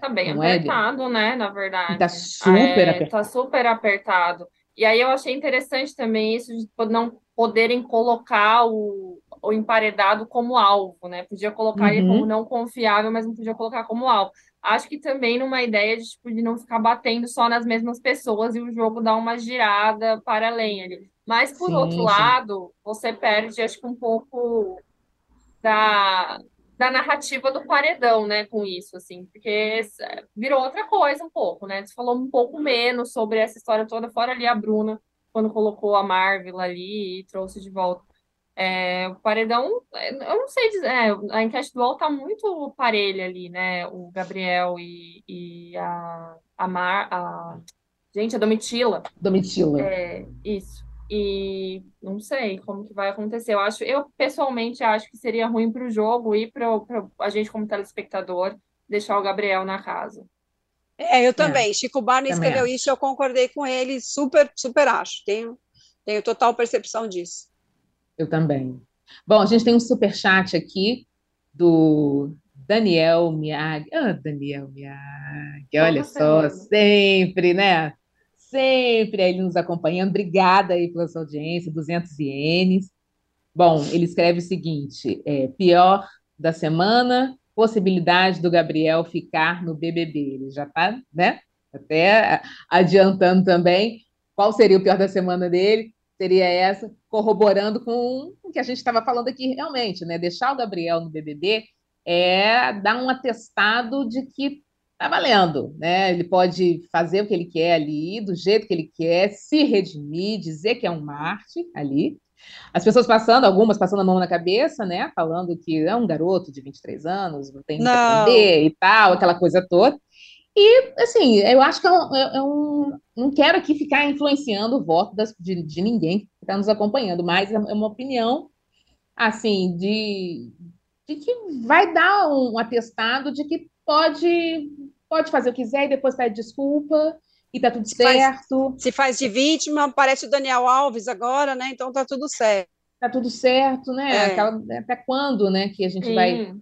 Tá bem não é, apertado, é? né? Na verdade. Tá super é, apertado. Tá super apertado. E aí eu achei interessante também isso de não poderem colocar o, o emparedado como alvo, né? Podia colocar uhum. ele como não confiável, mas não podia colocar como alvo. Acho que também numa ideia de, tipo, de não ficar batendo só nas mesmas pessoas e o jogo dar uma girada para além ali. Mas, por sim, outro sim. lado, você perde, acho que um pouco da, da narrativa do paredão, né, com isso, assim, porque virou outra coisa um pouco, né? Você falou um pouco menos sobre essa história toda, fora ali a Bruna, quando colocou a Marvel ali e trouxe de volta. É, o paredão, eu não sei dizer, é, a enquete do UOL tá muito parelha ali, né? O Gabriel e, e a, a Mar, a, gente, a Domitila. Domitila. É, isso. E não sei como que vai acontecer. Eu acho, eu pessoalmente acho que seria ruim para o jogo e para a gente como telespectador deixar o Gabriel na casa. É, eu também. É, Chico Barney escreveu acho. isso, eu concordei com ele, super, super acho. Tenho, tenho total percepção disso. Eu também. Bom, a gente tem um super chat aqui do Daniel Miag. Ah, Daniel Miag, olha só, sempre, né? Sempre aí nos acompanhando. Obrigada aí pela sua audiência, 200 ienes. Bom, ele escreve o seguinte: é, pior da semana, possibilidade do Gabriel ficar no BBB. Ele já está, né? Até adiantando também qual seria o pior da semana dele. Seria essa, corroborando com o que a gente estava falando aqui realmente, né? Deixar o Gabriel no BBB é dar um atestado de que tá valendo, né? Ele pode fazer o que ele quer ali, do jeito que ele quer, se redimir, dizer que é um Marte ali. As pessoas passando, algumas passando a mão na cabeça, né? Falando que é um garoto de 23 anos, não tem que aprender e tal, aquela coisa toda. E, assim, eu acho que eu, eu, eu não quero aqui ficar influenciando o voto das, de, de ninguém que está nos acompanhando, mas é uma opinião, assim, de, de que vai dar um atestado de que pode, pode fazer o que quiser e depois pede desculpa e tá tudo se certo. Faz, se faz de vítima, parece o Daniel Alves agora, né? Então tá tudo certo. Tá tudo certo, né? É. Aquela, até quando, né, que a gente Sim. vai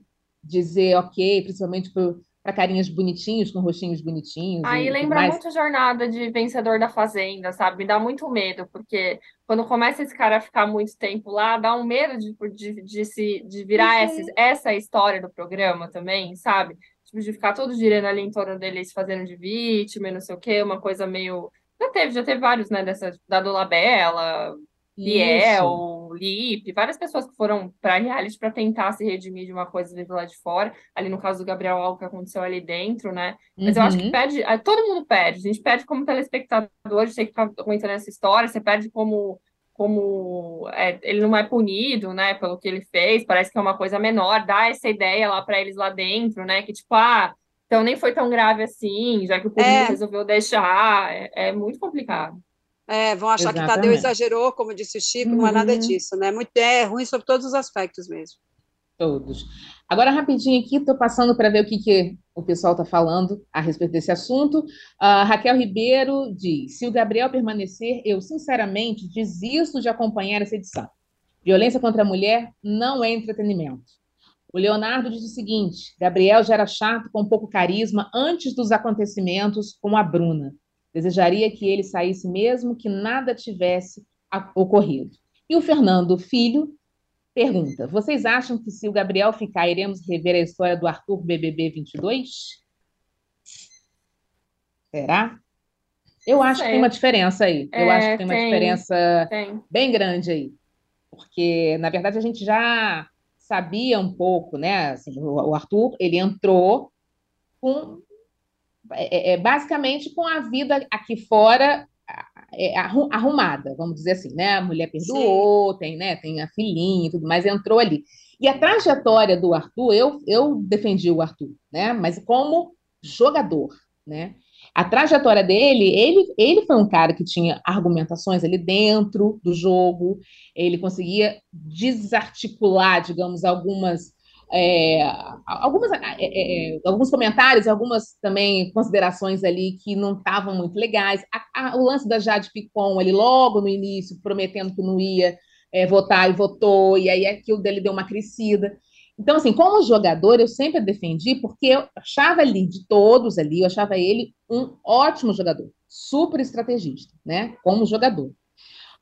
dizer ok, principalmente para carinhas bonitinhos, com rostinhos bonitinhos. Aí lembra mais. muito a jornada de vencedor da Fazenda, sabe? Me dá muito medo, porque quando começa esse cara a ficar muito tempo lá, dá um medo de, de, de, se, de virar uhum. essa, essa história do programa também, sabe? Tipo, de ficar todo girando ali em torno dele, se fazendo de vítima e não sei o quê, uma coisa meio. Já teve, já teve vários, né, dessa, da Dolabella, Liel, Lipe, várias pessoas que foram para reality para tentar se redimir de uma coisa do lado de fora. Ali no caso do Gabriel, algo que aconteceu ali dentro, né? Mas eu acho que Uhum. perde, todo mundo perde. A gente perde como telespectador, a gente tem que ficar aguentando essa história, você perde como como é, ele não é punido, né, pelo que ele fez, parece que é uma coisa menor, dá essa ideia lá para eles lá dentro, né, que tipo, ah, então nem foi tão grave assim, já que o público É. resolveu deixar, é, é muito complicado. É, vão achar que Tadeu Exatamente. exagerou, como disse o Chico, não é nada Uhum. disso, né? Muito, é ruim sobre todos os aspectos mesmo. Todos. Agora, rapidinho aqui, estou passando para ver o que, que o pessoal está falando a respeito desse assunto. A Raquel Ribeiro diz: se o Gabriel permanecer, eu sinceramente desisto de acompanhar essa edição. Violência contra a mulher não é entretenimento. O Leonardo diz o seguinte: Gabriel já era chato com pouco carisma antes dos acontecimentos com a Bruna. Desejaria que ele saísse mesmo que nada tivesse ocorrido. E o Fernando Filho pergunta: vocês acham que se o Gabriel ficar, iremos rever a história do Arthur BBB 22? Será? Eu acho que tem uma diferença aí. Eu É, acho que tem uma tem. diferença Tem. bem grande aí. Porque, na verdade, a gente já sabia um pouco, né? Assim, o, Arthur, ele entrou com, é, é, basicamente com a vida aqui fora é, arru- arrumada, vamos dizer assim, né? A mulher perdoou, tem, né? Tem a filhinha e tudo mais, entrou ali. E a trajetória do Arthur, eu, eu defendi o Arthur, né? Mas como jogador, né? A trajetória dele, ele, ele foi um cara que tinha argumentações ali dentro do jogo, ele conseguia desarticular, digamos, algumas, é, algumas é, é, alguns comentários, algumas também considerações ali que não estavam muito legais. A, a, o lance da Jade Picon, ele logo no início, prometendo que não ia é, votar e votou, e aí aquilo dele deu uma crescida. Então, assim, como jogador, eu sempre defendi, porque eu achava ali, de todos ali, eu achava ele um ótimo jogador, super estrategista, né? Como jogador.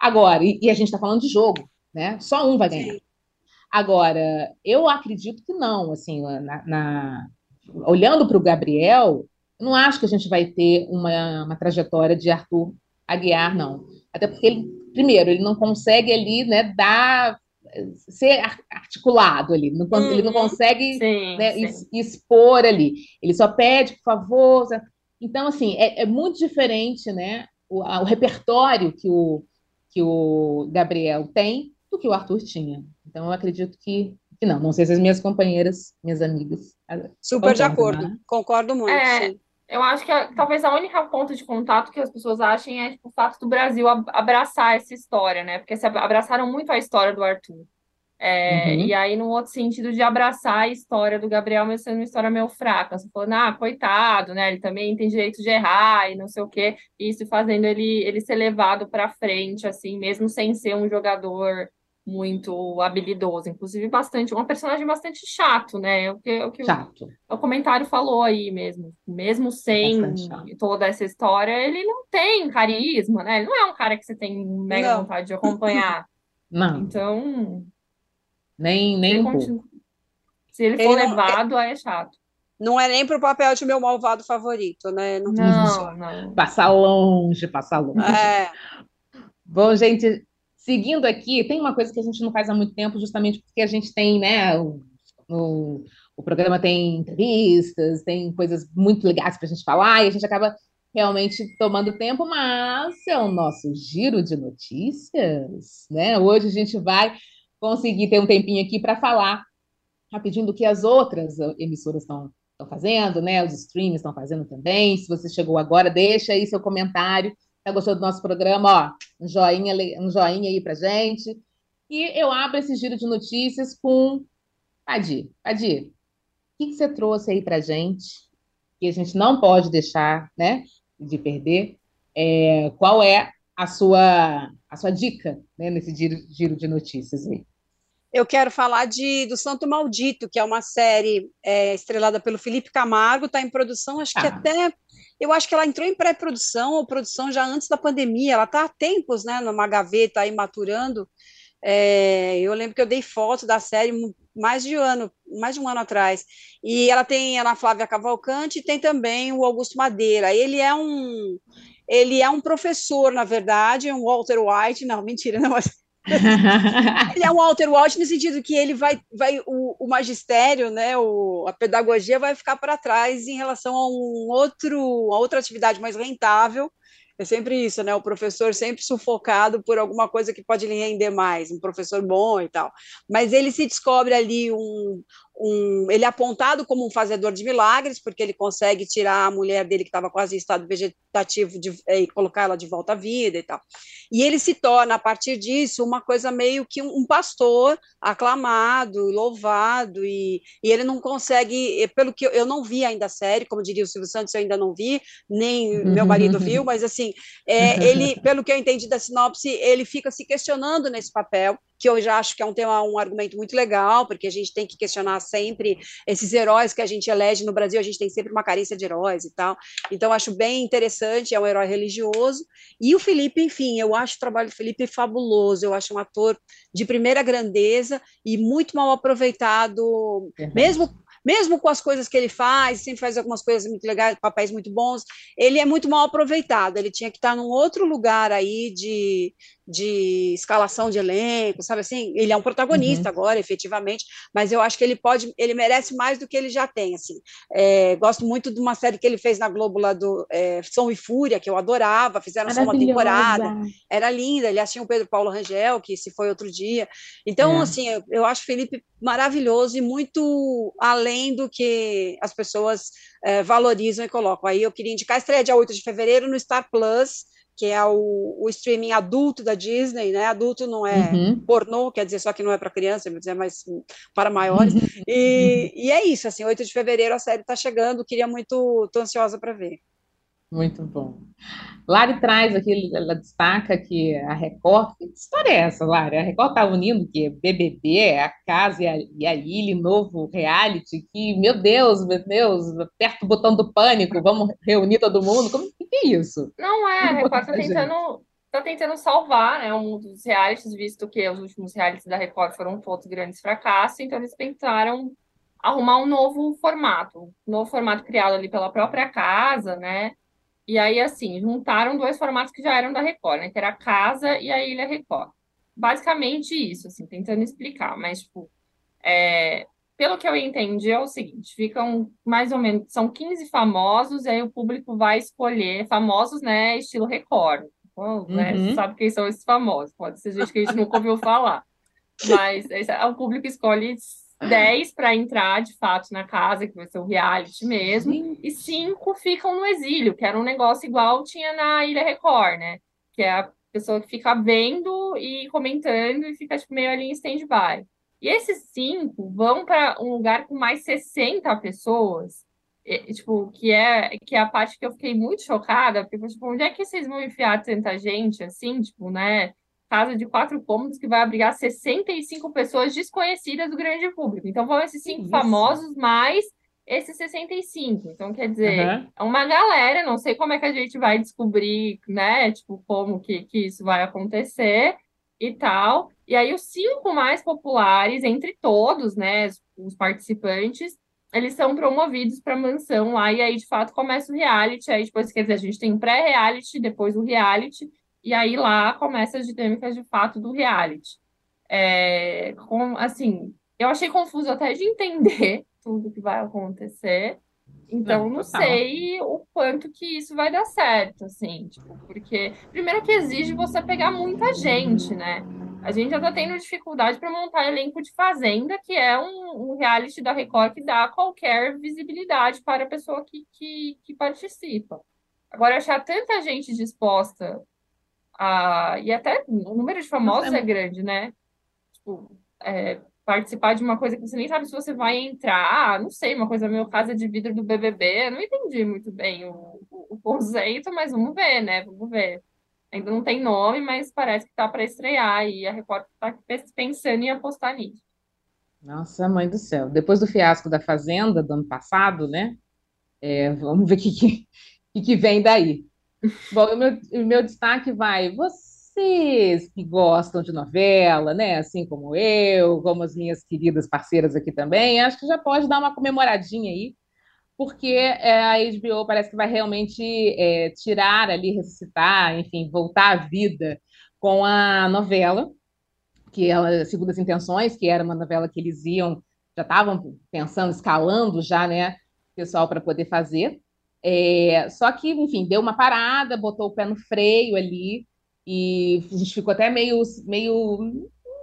Agora, e, e a gente está falando de jogo, né? Só um vai ganhar. Agora, eu acredito que não, assim, na, na... olhando para o Gabriel, não acho que a gente vai ter uma, uma trajetória de Arthur Aguiar, não. Até porque ele, primeiro, ele não consegue ali, né, dar ser articulado ali, não, uhum. ele não consegue sim, né, sim. expor ali, ele só pede, por favor. Então, assim, é, é muito diferente, né, o, a, o, repertório que o, que o Gabriel tem do que o Arthur tinha. Então, eu acredito que, que não. Não sei se as minhas companheiras, minhas amigas. Super de acordo, né? concordo muito. É, sim. eu acho que a, talvez a única ponto de contato que as pessoas achem é tipo, o fato do Brasil abraçar essa história, né? Porque se abraçaram muito a história do Arthur. É, uhum. E aí, no outro sentido de abraçar a história do Gabriel, mas sendo uma história meio fraca. Você falando, ah, coitado, né? Ele também tem direito de errar e não sei o quê. Isso fazendo ele, ele ser levado para frente, assim, mesmo sem ser um jogador muito habilidoso. Inclusive, bastante, um personagem bastante chato, né? É o que, o, que chato. O, o comentário falou aí mesmo. Mesmo sem toda essa história, ele não tem carisma, né? Ele não é um cara que você tem mega não. vontade de acompanhar. Não. Então. Nem, nem se, ele continua... se ele for ele levado, não... aí é chato. Não é nem pro papel de meu malvado favorito, né? Não, não. não. Passar longe, passar longe. É. Bom, gente, seguindo aqui, tem uma coisa que a gente não faz há muito tempo, justamente porque a gente tem, né? O, o, o programa tem entrevistas, tem coisas muito legais para a gente falar, e a gente acaba realmente tomando tempo, mas é o nosso giro de notícias, né? Hoje a gente vai conseguir ter um tempinho aqui para falar rapidinho do que as outras emissoras estão fazendo, né? Os streams estão fazendo também. Se você chegou agora, deixa aí seu comentário. Tá gostou do nosso programa? Ó, um joinha, um joinha aí pra gente. E eu abro esse giro de notícias com Padir. Padir, o que, você trouxe aí pra gente? Que a gente não pode deixar, né? De perder. É, qual é a sua, a sua dica né, nesse giro, giro de notícias aí? Eu quero falar de do Santo Maldito, que é uma série é, estrelada pelo Felipe Camargo, está em produção, acho ah. que até. Eu acho que ela entrou em pré-produção ou produção já antes da pandemia, ela está há tempos, né, numa gaveta aí maturando. É, eu lembro que eu dei foto da série mais de um ano, mais de um ano atrás. E ela tem a Ana Flávia Cavalcante e tem também o Augusto Madeira. Ele é um ele é um professor, na verdade, um Walter White, não, mentira, não, mas ele é um Walter White no sentido que ele vai, vai o, o magistério, né, o, a pedagogia vai ficar para trás em relação a um outro, a outra atividade mais rentável. É sempre isso, né? O professor sempre sufocado por alguma coisa que pode lhe render mais, um professor bom e tal. Mas ele se descobre ali um, um, ele é apontado como um fazedor de milagres, porque ele consegue tirar a mulher dele que estava quase em estado vegetativo de, é, e colocar ela de volta à vida e tal. E ele se torna, a partir disso, uma coisa meio que um, um pastor aclamado, louvado, e, e, ele não consegue, pelo que eu, eu, não vi ainda a série, como diria o Silvio Santos, eu ainda não vi, nem meu marido viu, mas assim, é, ele, pelo que eu entendi da sinopse, ele fica se questionando nesse papel, que eu já acho que é um tema, um argumento muito legal, porque a gente tem que questionar sempre esses heróis que a gente elege no Brasil, a gente tem sempre uma carência de heróis e tal. Então, acho bem interessante, é um herói religioso. E o Felipe, enfim, eu acho o trabalho do Felipe fabuloso, eu acho um ator de primeira grandeza e muito mal aproveitado, uhum. mesmo mesmo com as coisas que ele faz, sempre faz algumas coisas muito legais, papéis muito bons, ele é muito mal aproveitado. Ele tinha que estar num outro lugar aí de, de escalação de elenco, sabe assim? Ele é um protagonista uhum. agora, efetivamente, mas eu acho que ele pode, ele merece mais do que ele já tem, assim. É, gosto muito de uma série que ele fez na Globo lá do é, Som e Fúria, que eu adorava, fizeram só uma temporada, era linda, ele tinha o Pedro Paulo Rangel, que se foi outro dia. Então, é. assim, eu, eu acho Felipe maravilhoso e muito além do que as pessoas é, valorizam e colocam. Aí eu queria indicar a estreia dia 8 de fevereiro no Star Plus, que é o, o, streaming adulto da Disney, né? Adulto não é uhum. pornô, quer dizer só que não é para criança, quer dizer, mais para maiores. E, e, é isso, assim, 8 de fevereiro a série está chegando, queria muito, tô ansiosa para ver. Muito bom. Lari traz aqui, ela destaca que a Record, que história é essa, Lari? A Record está unindo que BBB, a Casa e a, e a Ilha, novo reality, que, meu Deus, meu Deus, aperta o botão do pânico, vamos reunir todo mundo, como que é isso? Não é, a Record está tentando, tá tentando salvar né, um dos realities, visto que os últimos realities da Record foram todos grandes fracassos, então eles tentaram arrumar um novo formato, um novo formato criado ali pela própria casa, né, e aí, assim, juntaram dois formatos que já eram da Record, né? Que era a Casa e a Ilha Record. Basicamente isso, assim, tentando explicar. Mas, tipo, é, pelo que eu entendi, é o seguinte: ficam mais ou menos, são 15 famosos, e aí o público vai escolher famosos, né? Estilo Record. Então, né, uhum. Você sabe quem são esses famosos. Pode ser gente que a gente nunca ouviu falar. Mas é, o público escolhe 10 para entrar de fato na casa, que vai ser o reality mesmo, Sim. e cinco ficam no exílio, que era um negócio igual tinha na Ilha Record, né? Que é a pessoa que fica vendo e comentando e fica tipo, meio ali em stand-by. E esses cinco vão para um lugar com mais 60 pessoas, e, tipo, que é, que é a parte que eu fiquei muito chocada, porque, tipo, onde é que vocês vão enfiar tanta gente assim, tipo, né? Casa de quatro cômodos que vai abrigar 65 pessoas desconhecidas do grande público. Então vão esses cinco famosos mais esses 65. Então, quer dizer, uhum. é uma galera, não sei como é que a gente vai descobrir, né? Tipo, como que, que isso vai acontecer e tal. E aí, os cinco mais populares, entre todos, né, os participantes, eles são promovidos para mansão lá, e aí, de fato, começa o reality. Aí, depois, quer dizer, a gente tem pré-reality, depois o reality. E aí lá começa as dinâmicas de fato do reality. É, com, assim, eu achei confuso até de entender tudo que vai acontecer. Então, não, não sei o quanto que isso vai dar certo, assim, tipo, porque primeiro que exige você pegar muita gente, né? A gente já tá tendo dificuldade para montar elenco de Fazenda, que é um, um, reality da Record que dá qualquer visibilidade para a pessoa que, que, que participa. Agora, achar tanta gente disposta a, e até o número de famosos Nossa, é... é grande, né? Tipo, é, participar de uma coisa que você nem sabe se você vai entrar, ah, não sei, uma coisa meio casa de vidro do BBB, não entendi muito bem o, o, o conceito, mas vamos ver, né? Vamos ver. Ainda não tem nome, mas parece que tá para estrear e a Record tá pensando em apostar nisso. Nossa, mãe do céu. Depois do fiasco da Fazenda do ano passado, né? É, vamos ver o que, que, que vem daí. Bom, o meu, o meu destaque vai. Vocês que gostam de novela, né? Assim como eu, como as minhas queridas parceiras aqui também, acho que já pode dar uma comemoradinha aí, porque é, a HBO parece que vai realmente é, tirar ali, ressuscitar, enfim, voltar à vida com a novela que ela, segundo as intenções, que era uma novela que eles iam, já estavam pensando, escalando já, né, pessoal para poder fazer. É, só que, enfim, deu uma parada, botou o pé no freio ali, e a gente ficou até meio, meio,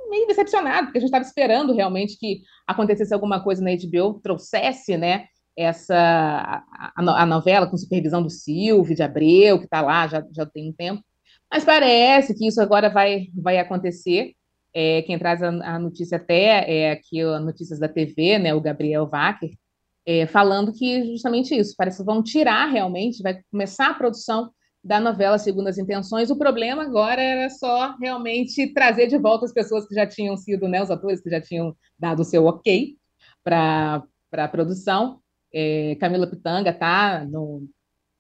meio decepcionado, porque a gente estava esperando realmente que acontecesse alguma coisa na HBO, trouxesse, né, essa a, a, novela com supervisão do Silvio, de Abreu, que está lá já, já tem um tempo. Mas parece que isso agora vai, vai acontecer. É, quem traz a, a, notícia até é aqui a Notícias da TV, né, o Gabriel Wacker, é, falando que justamente isso, parece que vão tirar realmente, vai começar a produção da novela Segundo as Intenções. O problema agora era só realmente trazer de volta as pessoas que já tinham sido, né, os atores que já tinham dado o seu ok para a produção. É, Camila Pitanga tá no,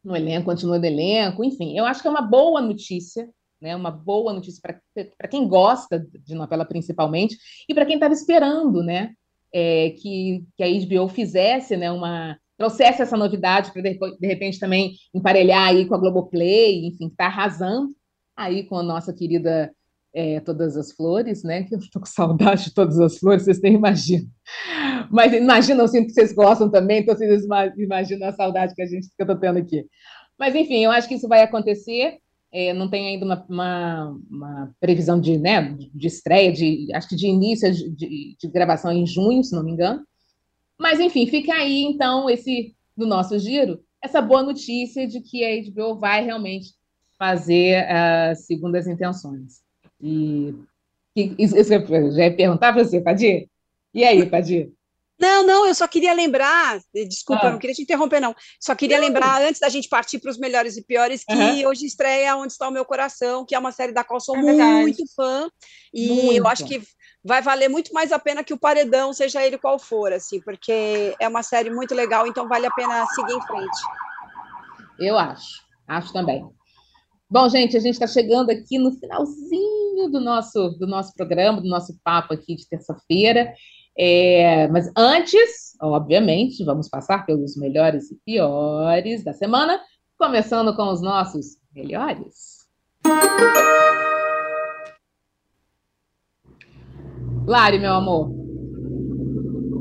no elenco, continua no elenco, enfim, eu acho que é uma boa notícia, né, uma boa notícia para quem gosta de novela principalmente, e para quem estava esperando, né, é, que, que a HBO fizesse, né, uma trouxesse essa novidade para de, repente também emparelhar aí com a Globoplay, enfim, que está arrasando aí com a nossa querida é, Todas as Flores, né? Que eu estou com saudade de Todas as Flores, vocês nem imaginam. Mas imaginam sim que vocês gostam também, então vocês imaginam a saudade que a gente que eu estou tendo aqui. Mas enfim, eu acho que isso vai acontecer. É, não tem ainda uma, uma, uma, previsão de, né, de estreia, de, acho que de início de, de, gravação em junho, se não me engano. Mas, enfim, fica aí, então, esse no nosso giro, essa boa notícia de que a HBO vai realmente fazer as uh, segundas intenções. E, e isso, isso eu já ia perguntar para você, Padir. E aí, Padir? Não, não, eu só queria lembrar, eh, desculpa, ah. não queria te interromper, não. Só queria não. lembrar, antes da gente partir para os melhores e piores, que uhum. hoje estreia Onde Está o Meu Coração, que é uma série da qual sou é muito fã. E muito. eu acho que vai valer muito mais a pena que o Paredão, seja ele qual for, assim, porque é uma série muito legal, então vale a pena seguir em frente. Eu acho, acho também. Bom, gente, a gente está chegando aqui no finalzinho do nosso, do nosso programa, do nosso papo aqui de terça-feira. É, mas antes, obviamente, vamos passar pelos melhores e piores da semana, começando com os nossos melhores. Lari, meu amor,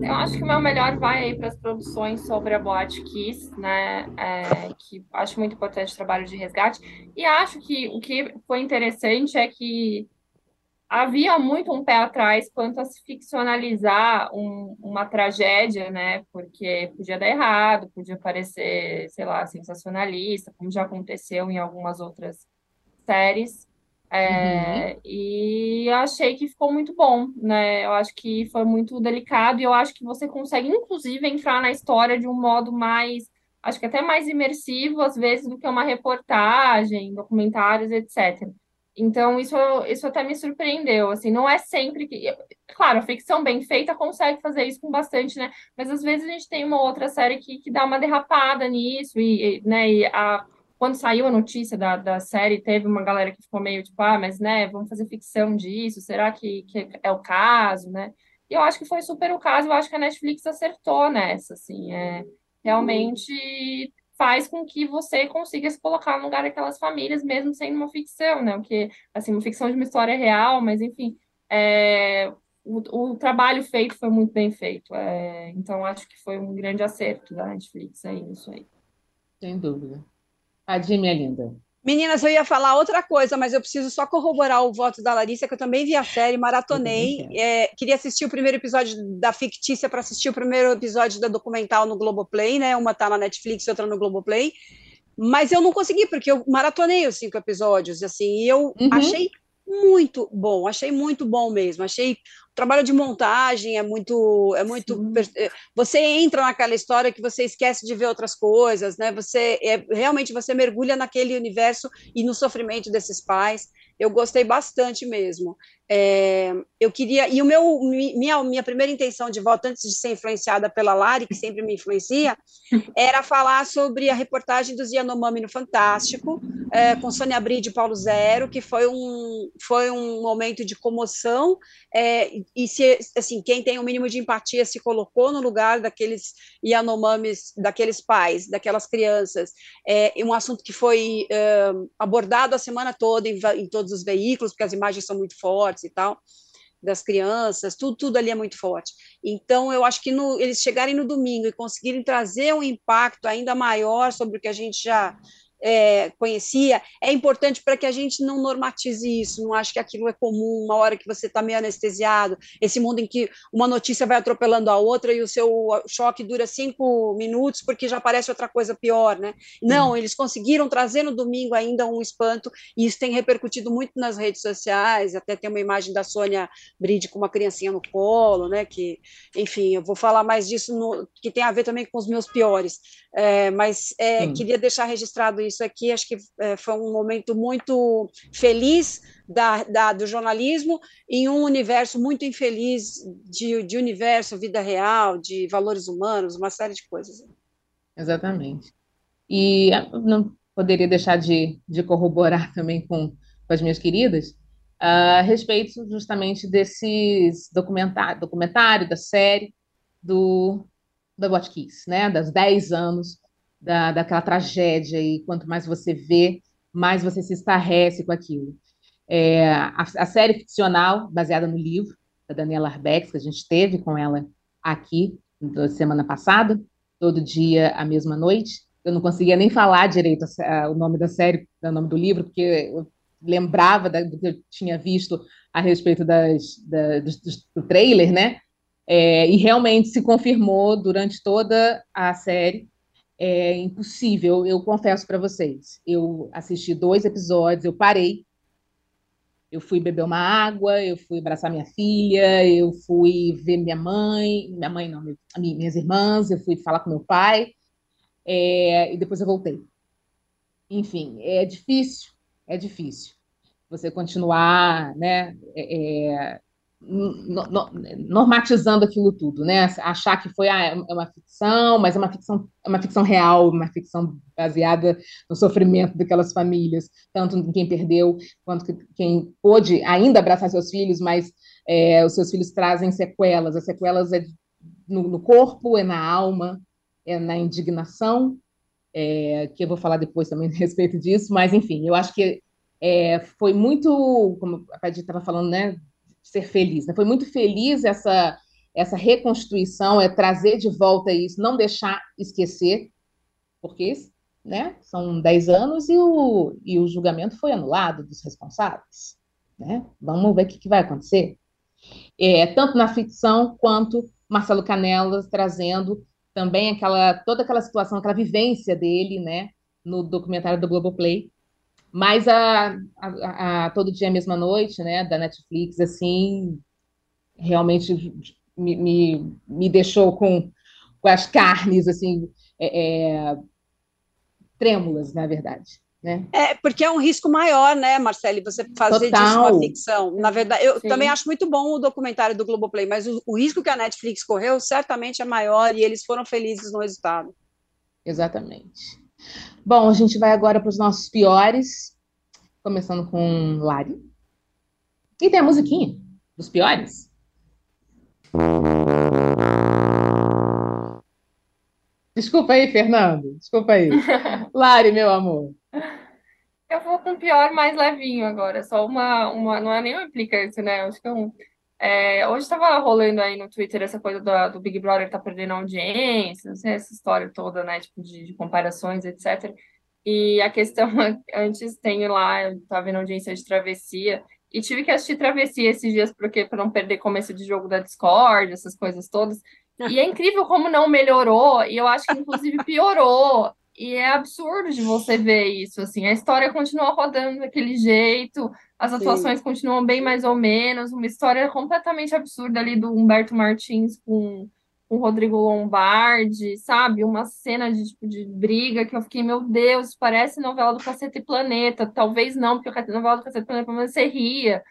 eu acho que o meu melhor vai aí para as produções sobre a Boate Kiss, né? É, que acho muito importante o trabalho de resgate. E acho que o que foi interessante é que havia muito um pé atrás quanto a se ficcionalizar um, uma tragédia, né? Porque podia dar errado, podia parecer, sei lá, sensacionalista, como já aconteceu em algumas outras séries. É, uhum. E achei que ficou muito bom, né? Eu acho que foi muito delicado e eu acho que você consegue, inclusive, entrar na história de um modo mais, acho que até mais imersivo, às vezes, do que uma reportagem, documentários, etc. Então, isso, isso até me surpreendeu, assim, não é sempre que... Claro, a ficção bem feita consegue fazer isso com bastante, né? Mas, às vezes, a gente tem uma outra série que, que dá uma derrapada nisso e, e né, e a quando saiu a notícia da, da série, teve uma galera que ficou meio tipo, ah, mas né, vamos fazer ficção disso, será que, que é o caso, né? E eu acho que foi super o caso, eu acho que a Netflix acertou nessa, assim, é, realmente faz com que você consiga se colocar no lugar daquelas famílias, mesmo sendo uma ficção, né? Porque, assim, uma ficção de uma história real, mas enfim, é, o, o trabalho feito foi muito bem feito. É, então, acho que foi um grande acerto da Netflix aí, isso aí. Sem dúvida. Adi, minha linda. Meninas, eu ia falar outra coisa, mas eu preciso só corroborar o voto da Larissa, que eu também vi a série, maratonei. É, queria assistir o primeiro episódio da fictícia para assistir o primeiro episódio da documental no Globoplay, né? Uma tá na Netflix, outra no Globoplay. Mas eu não consegui, porque eu maratonei os cinco episódios, assim, e eu uhum. achei muito bom, achei muito bom mesmo. Achei o trabalho de montagem é muito é muito eh, você entra naquela história que você esquece de ver outras coisas, né? Você é, realmente você mergulha naquele universo e no sofrimento desses pais. Eu gostei bastante mesmo. É, eu queria e o meu minha minha primeira intenção de voto antes de ser influenciada pela Lari, que sempre me influencia, era falar sobre a reportagem dos Yanomami no Fantástico, é, com Sônia Bride e Paulo Zero, que foi um foi um momento de comoção é, e se assim quem tem o um mínimo de empatia se colocou no lugar daqueles Yanomamis, daqueles pais, daquelas crianças. É um assunto que foi é, abordado a semana toda em, em todos os veículos, porque as imagens são muito fortes e tal. das crianças, tudo, tudo ali é muito forte. Então, eu acho que no, eles chegarem no domingo e conseguirem trazer um impacto ainda maior sobre o que a gente já é, conhecia, é importante para que a gente não normatize isso, não ache que aquilo é comum, uma hora que você está meio anestesiado, esse mundo em que uma notícia vai atropelando a outra e o seu choque dura cinco minutos porque já aparece outra coisa pior, né? Não, eles conseguiram trazer no domingo ainda um espanto e isso tem repercutido muito nas redes sociais, até tem uma imagem da Sônia Bride com uma criancinha no colo, né? Que, enfim, eu vou falar mais disso no, que tem a ver também com os meus piores, é, mas é, queria deixar registrado isso aqui, acho que é, foi um momento muito feliz da, da, do jornalismo em um universo muito infeliz de, de universo, vida real, de valores humanos, uma série de coisas. Exatamente. E não poderia deixar de, de corroborar também com, com as minhas queridas, a respeito justamente desses documentário, documentário da série do da Botkiss, né? Das 10 anos da, daquela tragédia, e quanto mais você vê, mais você se estarrece com aquilo. É, a, a, série ficcional, baseada no livro da Daniela Arbex, que a gente teve com ela aqui na semana passada, todo dia, à mesma noite. Eu não conseguia nem falar direito a, a, o nome da série, o nome do livro, porque eu lembrava da, do que eu tinha visto a respeito das, da, do, do trailer, né? É, e realmente se confirmou durante toda a série. É impossível, eu confesso para vocês. Eu assisti dois episódios, eu parei, eu fui beber uma água, eu fui abraçar minha filha, eu fui ver minha mãe, minha mãe não, minhas irmãs, eu fui falar com meu pai, é, e depois eu voltei. Enfim, é difícil, é difícil você continuar, né, é, é normatizando aquilo tudo, né? Achar que foi ah, é uma ficção, mas é uma ficção, é uma ficção real, uma ficção baseada no sofrimento daquelas famílias, tanto em quem perdeu quanto que, quem pôde ainda abraçar seus filhos, mas é, os seus filhos trazem sequelas. As sequelas é no, no corpo, é na alma, é na indignação, é, que eu vou falar depois também a respeito disso, mas enfim, eu acho que é, foi muito, como a Paty estava falando, né, ser feliz. Né? Foi muito feliz essa, essa reconstituição, é trazer de volta isso, não deixar esquecer, porque né, são 10 anos e o, e o julgamento foi anulado dos responsáveis. Né? Vamos ver o que, que vai acontecer. É, tanto na ficção quanto Marcelo Canelas trazendo também aquela toda aquela situação, aquela vivência dele, né, no documentário do Globoplay, mas a, a, a, Todo Dia, Mesma Noite, né, da Netflix, assim, realmente me, me, me deixou com, com as carnes, assim, é, é, trêmulas, na verdade. Né? É, porque é um risco maior, né, Marcele, você fazer Total. disso uma ficção. Na verdade, eu Sim. também acho muito bom o documentário do Globoplay, mas o, o risco que a Netflix correu certamente é maior e eles foram felizes no resultado. Exatamente. Bom, a gente vai agora para os nossos piores, começando com Lari. E tem a musiquinha dos piores. Desculpa aí, Fernando. Desculpa aí. Lari, meu amor. Eu vou com o pior mais levinho agora. Só uma, uma não é nem uma implicância, né? Acho que é um. É, hoje estava rolando aí no Twitter essa coisa do, do, Big Brother tá perdendo audiência, não sei, essa história toda, né? Tipo, de, de comparações, etc. E a questão, antes tem lá, eu estava vendo audiência de travessia, e tive que assistir travessia esses dias, porque para não perder começo de jogo da Discord, essas coisas todas. E é incrível como não melhorou, e eu acho que inclusive piorou. E é absurdo de você ver isso, assim, a história continua rodando daquele jeito, as atuações Sim. continuam bem mais ou menos, uma história completamente absurda ali do Humberto Martins com o Rodrigo Lombardi, sabe? Uma cena de, tipo, de briga que eu fiquei, meu Deus, parece novela do Cacete Planeta. Talvez não, porque a novela do Cacete Planeta, pelo você ria.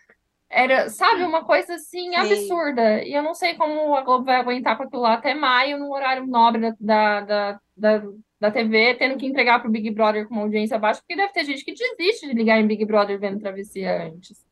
Era, sabe, uma coisa assim absurda. E eu não sei como a Globo vai aguentar com aquilo lá até maio, no horário nobre da, da, da, da TV, tendo que entregar para o Big Brother com uma audiência baixa, porque deve ter gente que desiste de ligar em Big Brother vendo Travessia antes.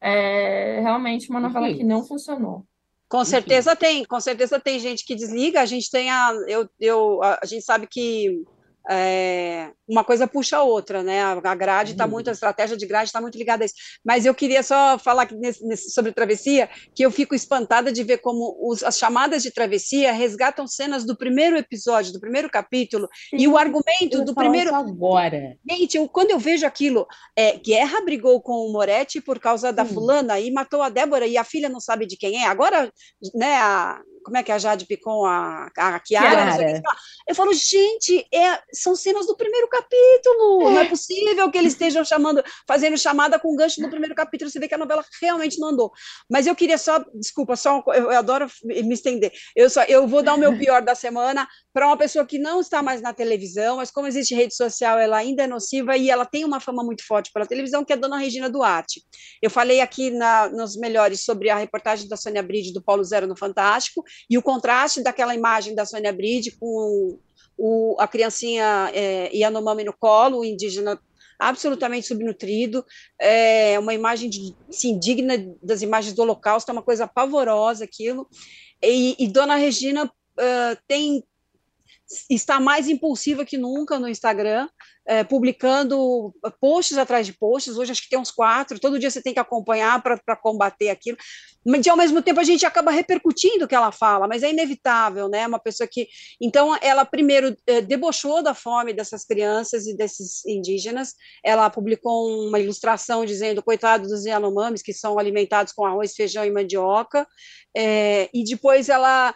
É realmente uma novela que não funcionou. Com certeza tem, com certeza tem gente que desliga. A gente tem a, eu, eu, a, a gente sabe que é, uma coisa puxa a outra, né? A grade está muito, a estratégia de grade está muito ligada a isso. Mas eu queria só falar nesse, nesse, sobre travessia, que eu fico espantada de ver como os, as chamadas de travessia resgatam cenas do primeiro episódio, do primeiro capítulo, Sim, e o argumento do primeiro. agora. Gente, eu, quando eu vejo aquilo, é, Guerra brigou com o Moretti por causa da fulana e matou a Débora, e a filha não sabe de quem é. Agora, né, a, como é que é a Jade Picon, a, a Kiara, Kiara. eu falo, gente, é, são cenas do primeiro capítulo, é. não é possível que eles estejam chamando, fazendo chamada com gancho do primeiro capítulo, você vê que a novela realmente não andou, mas eu queria só, desculpa, só, eu, eu adoro me estender, eu, só, eu vou dar o meu pior da semana para uma pessoa que não está mais na televisão, mas como existe rede social, ela ainda é nociva e ela tem uma fama muito forte pela televisão, que é a dona Regina Duarte. Eu falei aqui na, nos melhores sobre a reportagem da Sônia Bride do Paulo Zero no Fantástico, e o contraste daquela imagem da Sônia Bride com o, a criancinha é, Yanomami no colo, o indígena absolutamente subnutrido, é uma imagem de, assim, digna das imagens do Holocausto, é uma coisa pavorosa aquilo, e, e Dona Regina uh, tem está mais impulsiva que nunca no Instagram, é, publicando posts atrás de posts. Hoje acho que tem uns quatro. Todo dia você tem que acompanhar para combater aquilo. Mas ao mesmo tempo a gente acaba repercutindo o que ela fala, mas é inevitável, né? Uma pessoa que. Então, ela primeiro é, debochou da fome dessas crianças e desses indígenas. Ela publicou uma ilustração dizendo: coitado dos Yanomamis, que são alimentados com arroz, feijão e mandioca. É, e depois ela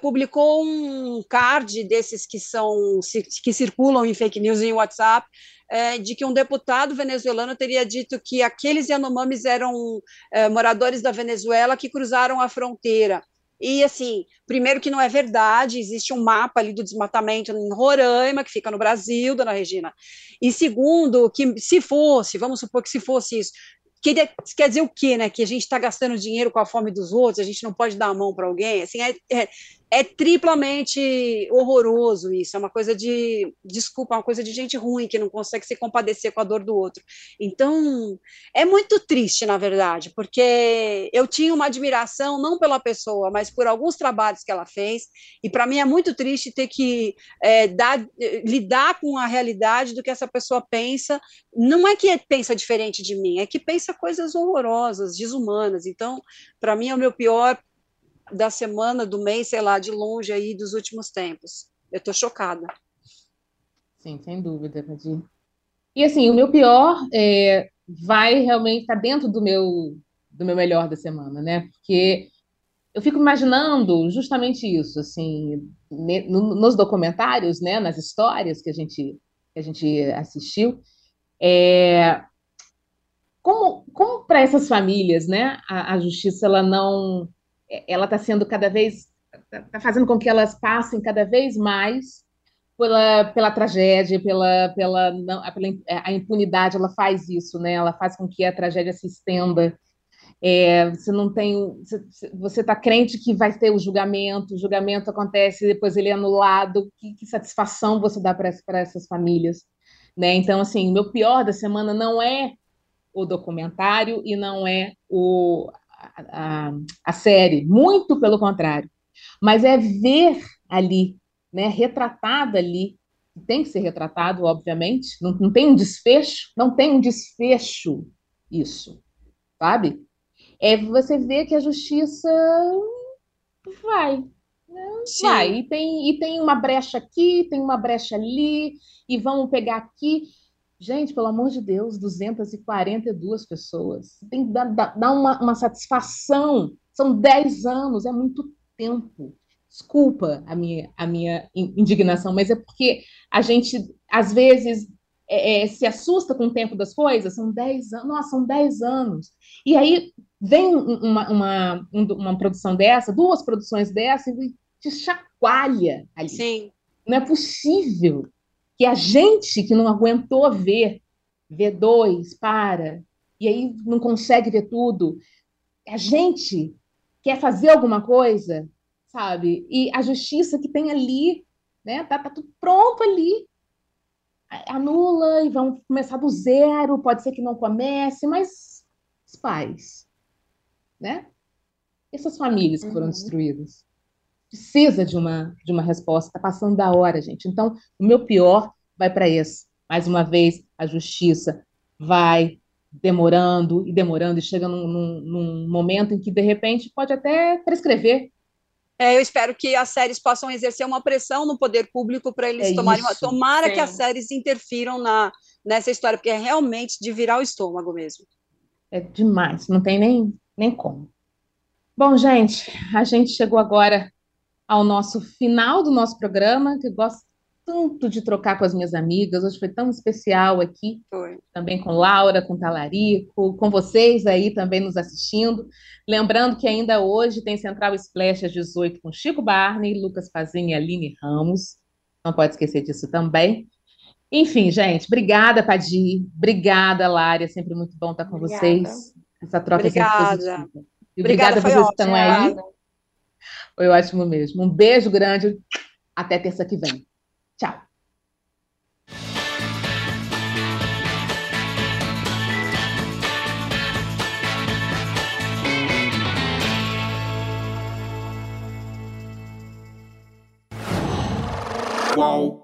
publicou um card desses que são que circulam em fake news em WhatsApp, é, de que um deputado venezuelano teria dito que aqueles Yanomamis eram é, moradores da Venezuela que cruzaram a fronteira. E assim, primeiro que não é verdade, existe um mapa ali do desmatamento em Roraima, que fica no Brasil, dona Regina. E segundo, que se fosse, vamos supor que se fosse isso, quer, quer dizer o quê, né? Que a gente está gastando dinheiro com a fome dos outros, a gente não pode dar a mão para alguém. Assim, é, é, é triplamente horroroso isso, é uma coisa de, desculpa, é uma coisa de gente ruim que não consegue se compadecer com a dor do outro. Então, é muito triste, na verdade, porque eu tinha uma admiração não pela pessoa, mas por alguns trabalhos que ela fez, e para mim é muito triste ter que é, dar, lidar com a realidade do que essa pessoa pensa. Não é que pensa diferente de mim, é que pensa coisas horrorosas, desumanas. Então, para mim é o meu pior da semana, do mês, sei lá, de longe aí dos últimos tempos. Eu estou chocada. Sim, sem dúvida, Nadir. E assim, o meu pior é, vai realmente estar tá dentro do meu do meu melhor da semana, né? Porque eu fico imaginando justamente isso, assim, nos documentários, né, nas histórias que a gente que a gente assistiu, é, como, como para essas famílias, né, a, a justiça ela não ela está sendo cada vez está fazendo com que elas passem cada vez mais pela, pela tragédia, pela, pela, não, pela a impunidade, ela faz isso, né? Ela faz com que a tragédia se estenda. É, você não tem, você está crente que vai ter o julgamento, o julgamento acontece, depois ele é anulado. Que, que satisfação você dá para essas famílias, né? Então, assim, o meu pior da semana não é o documentário e não é o, a, a, série, muito pelo contrário. Mas é ver ali, né, retratado ali, tem que ser retratado, obviamente, não, não tem um desfecho, não tem um desfecho isso, sabe? É você ver que a justiça vai, né? vai, e tem, e tem uma brecha aqui, tem uma brecha ali, e vamos pegar aqui. Gente, pelo amor de Deus, 242 pessoas. Tem que dar, dar uma, uma satisfação. São 10 anos, é muito tempo. Desculpa a minha, a minha indignação, mas é porque a gente, às vezes, é, é, se assusta com o tempo das coisas. São 10 anos. Nossa, são 10 anos. E aí vem uma, uma, uma produção dessa, duas produções dessa, e te chacoalha ali. Sim. Não é possível que a gente que não aguentou ver, vê dois, para, e aí não consegue ver tudo, a gente quer fazer alguma coisa, sabe? E a justiça que tem ali, né? Tá, tá tudo pronto ali. Anula e vão começar do zero, pode ser que não comece, mas os pais, né? Essas famílias que foram uhum. destruídas. Precisa de uma, de uma resposta, está passando da hora, gente. Então, o meu pior vai para esse. Mais uma vez, a justiça vai demorando e demorando, e chega num, num, num momento em que, de repente, pode até prescrever. É, eu espero que as séries possam exercer uma pressão no poder público para eles É tomarem uma. isso. Tomara que Sim. as séries interfiram na, nessa história, porque é realmente de virar o estômago mesmo. É demais, não tem nem, nem como. Bom, gente, a gente chegou agora ao nosso final do nosso programa, que eu gosto tanto de trocar com as minhas amigas. Hoje foi tão especial aqui, Foi. também com Laura, com Talarico, com vocês aí também nos assistindo. Lembrando que ainda hoje tem Central Splash às 18 com Chico Barney, Lucas Pazinha e Aline Ramos. Não pode esquecer disso também. Enfim, gente, obrigada, Padir. Obrigada, Lari. É sempre muito bom estar com Obrigada. vocês. Essa troca é sempre Obrigada. positiva. E Obrigada, obrigada por vocês que estão aí. Obrigada. Foi ótimo mesmo. Um beijo grande. Até terça que vem. Tchau. Qual?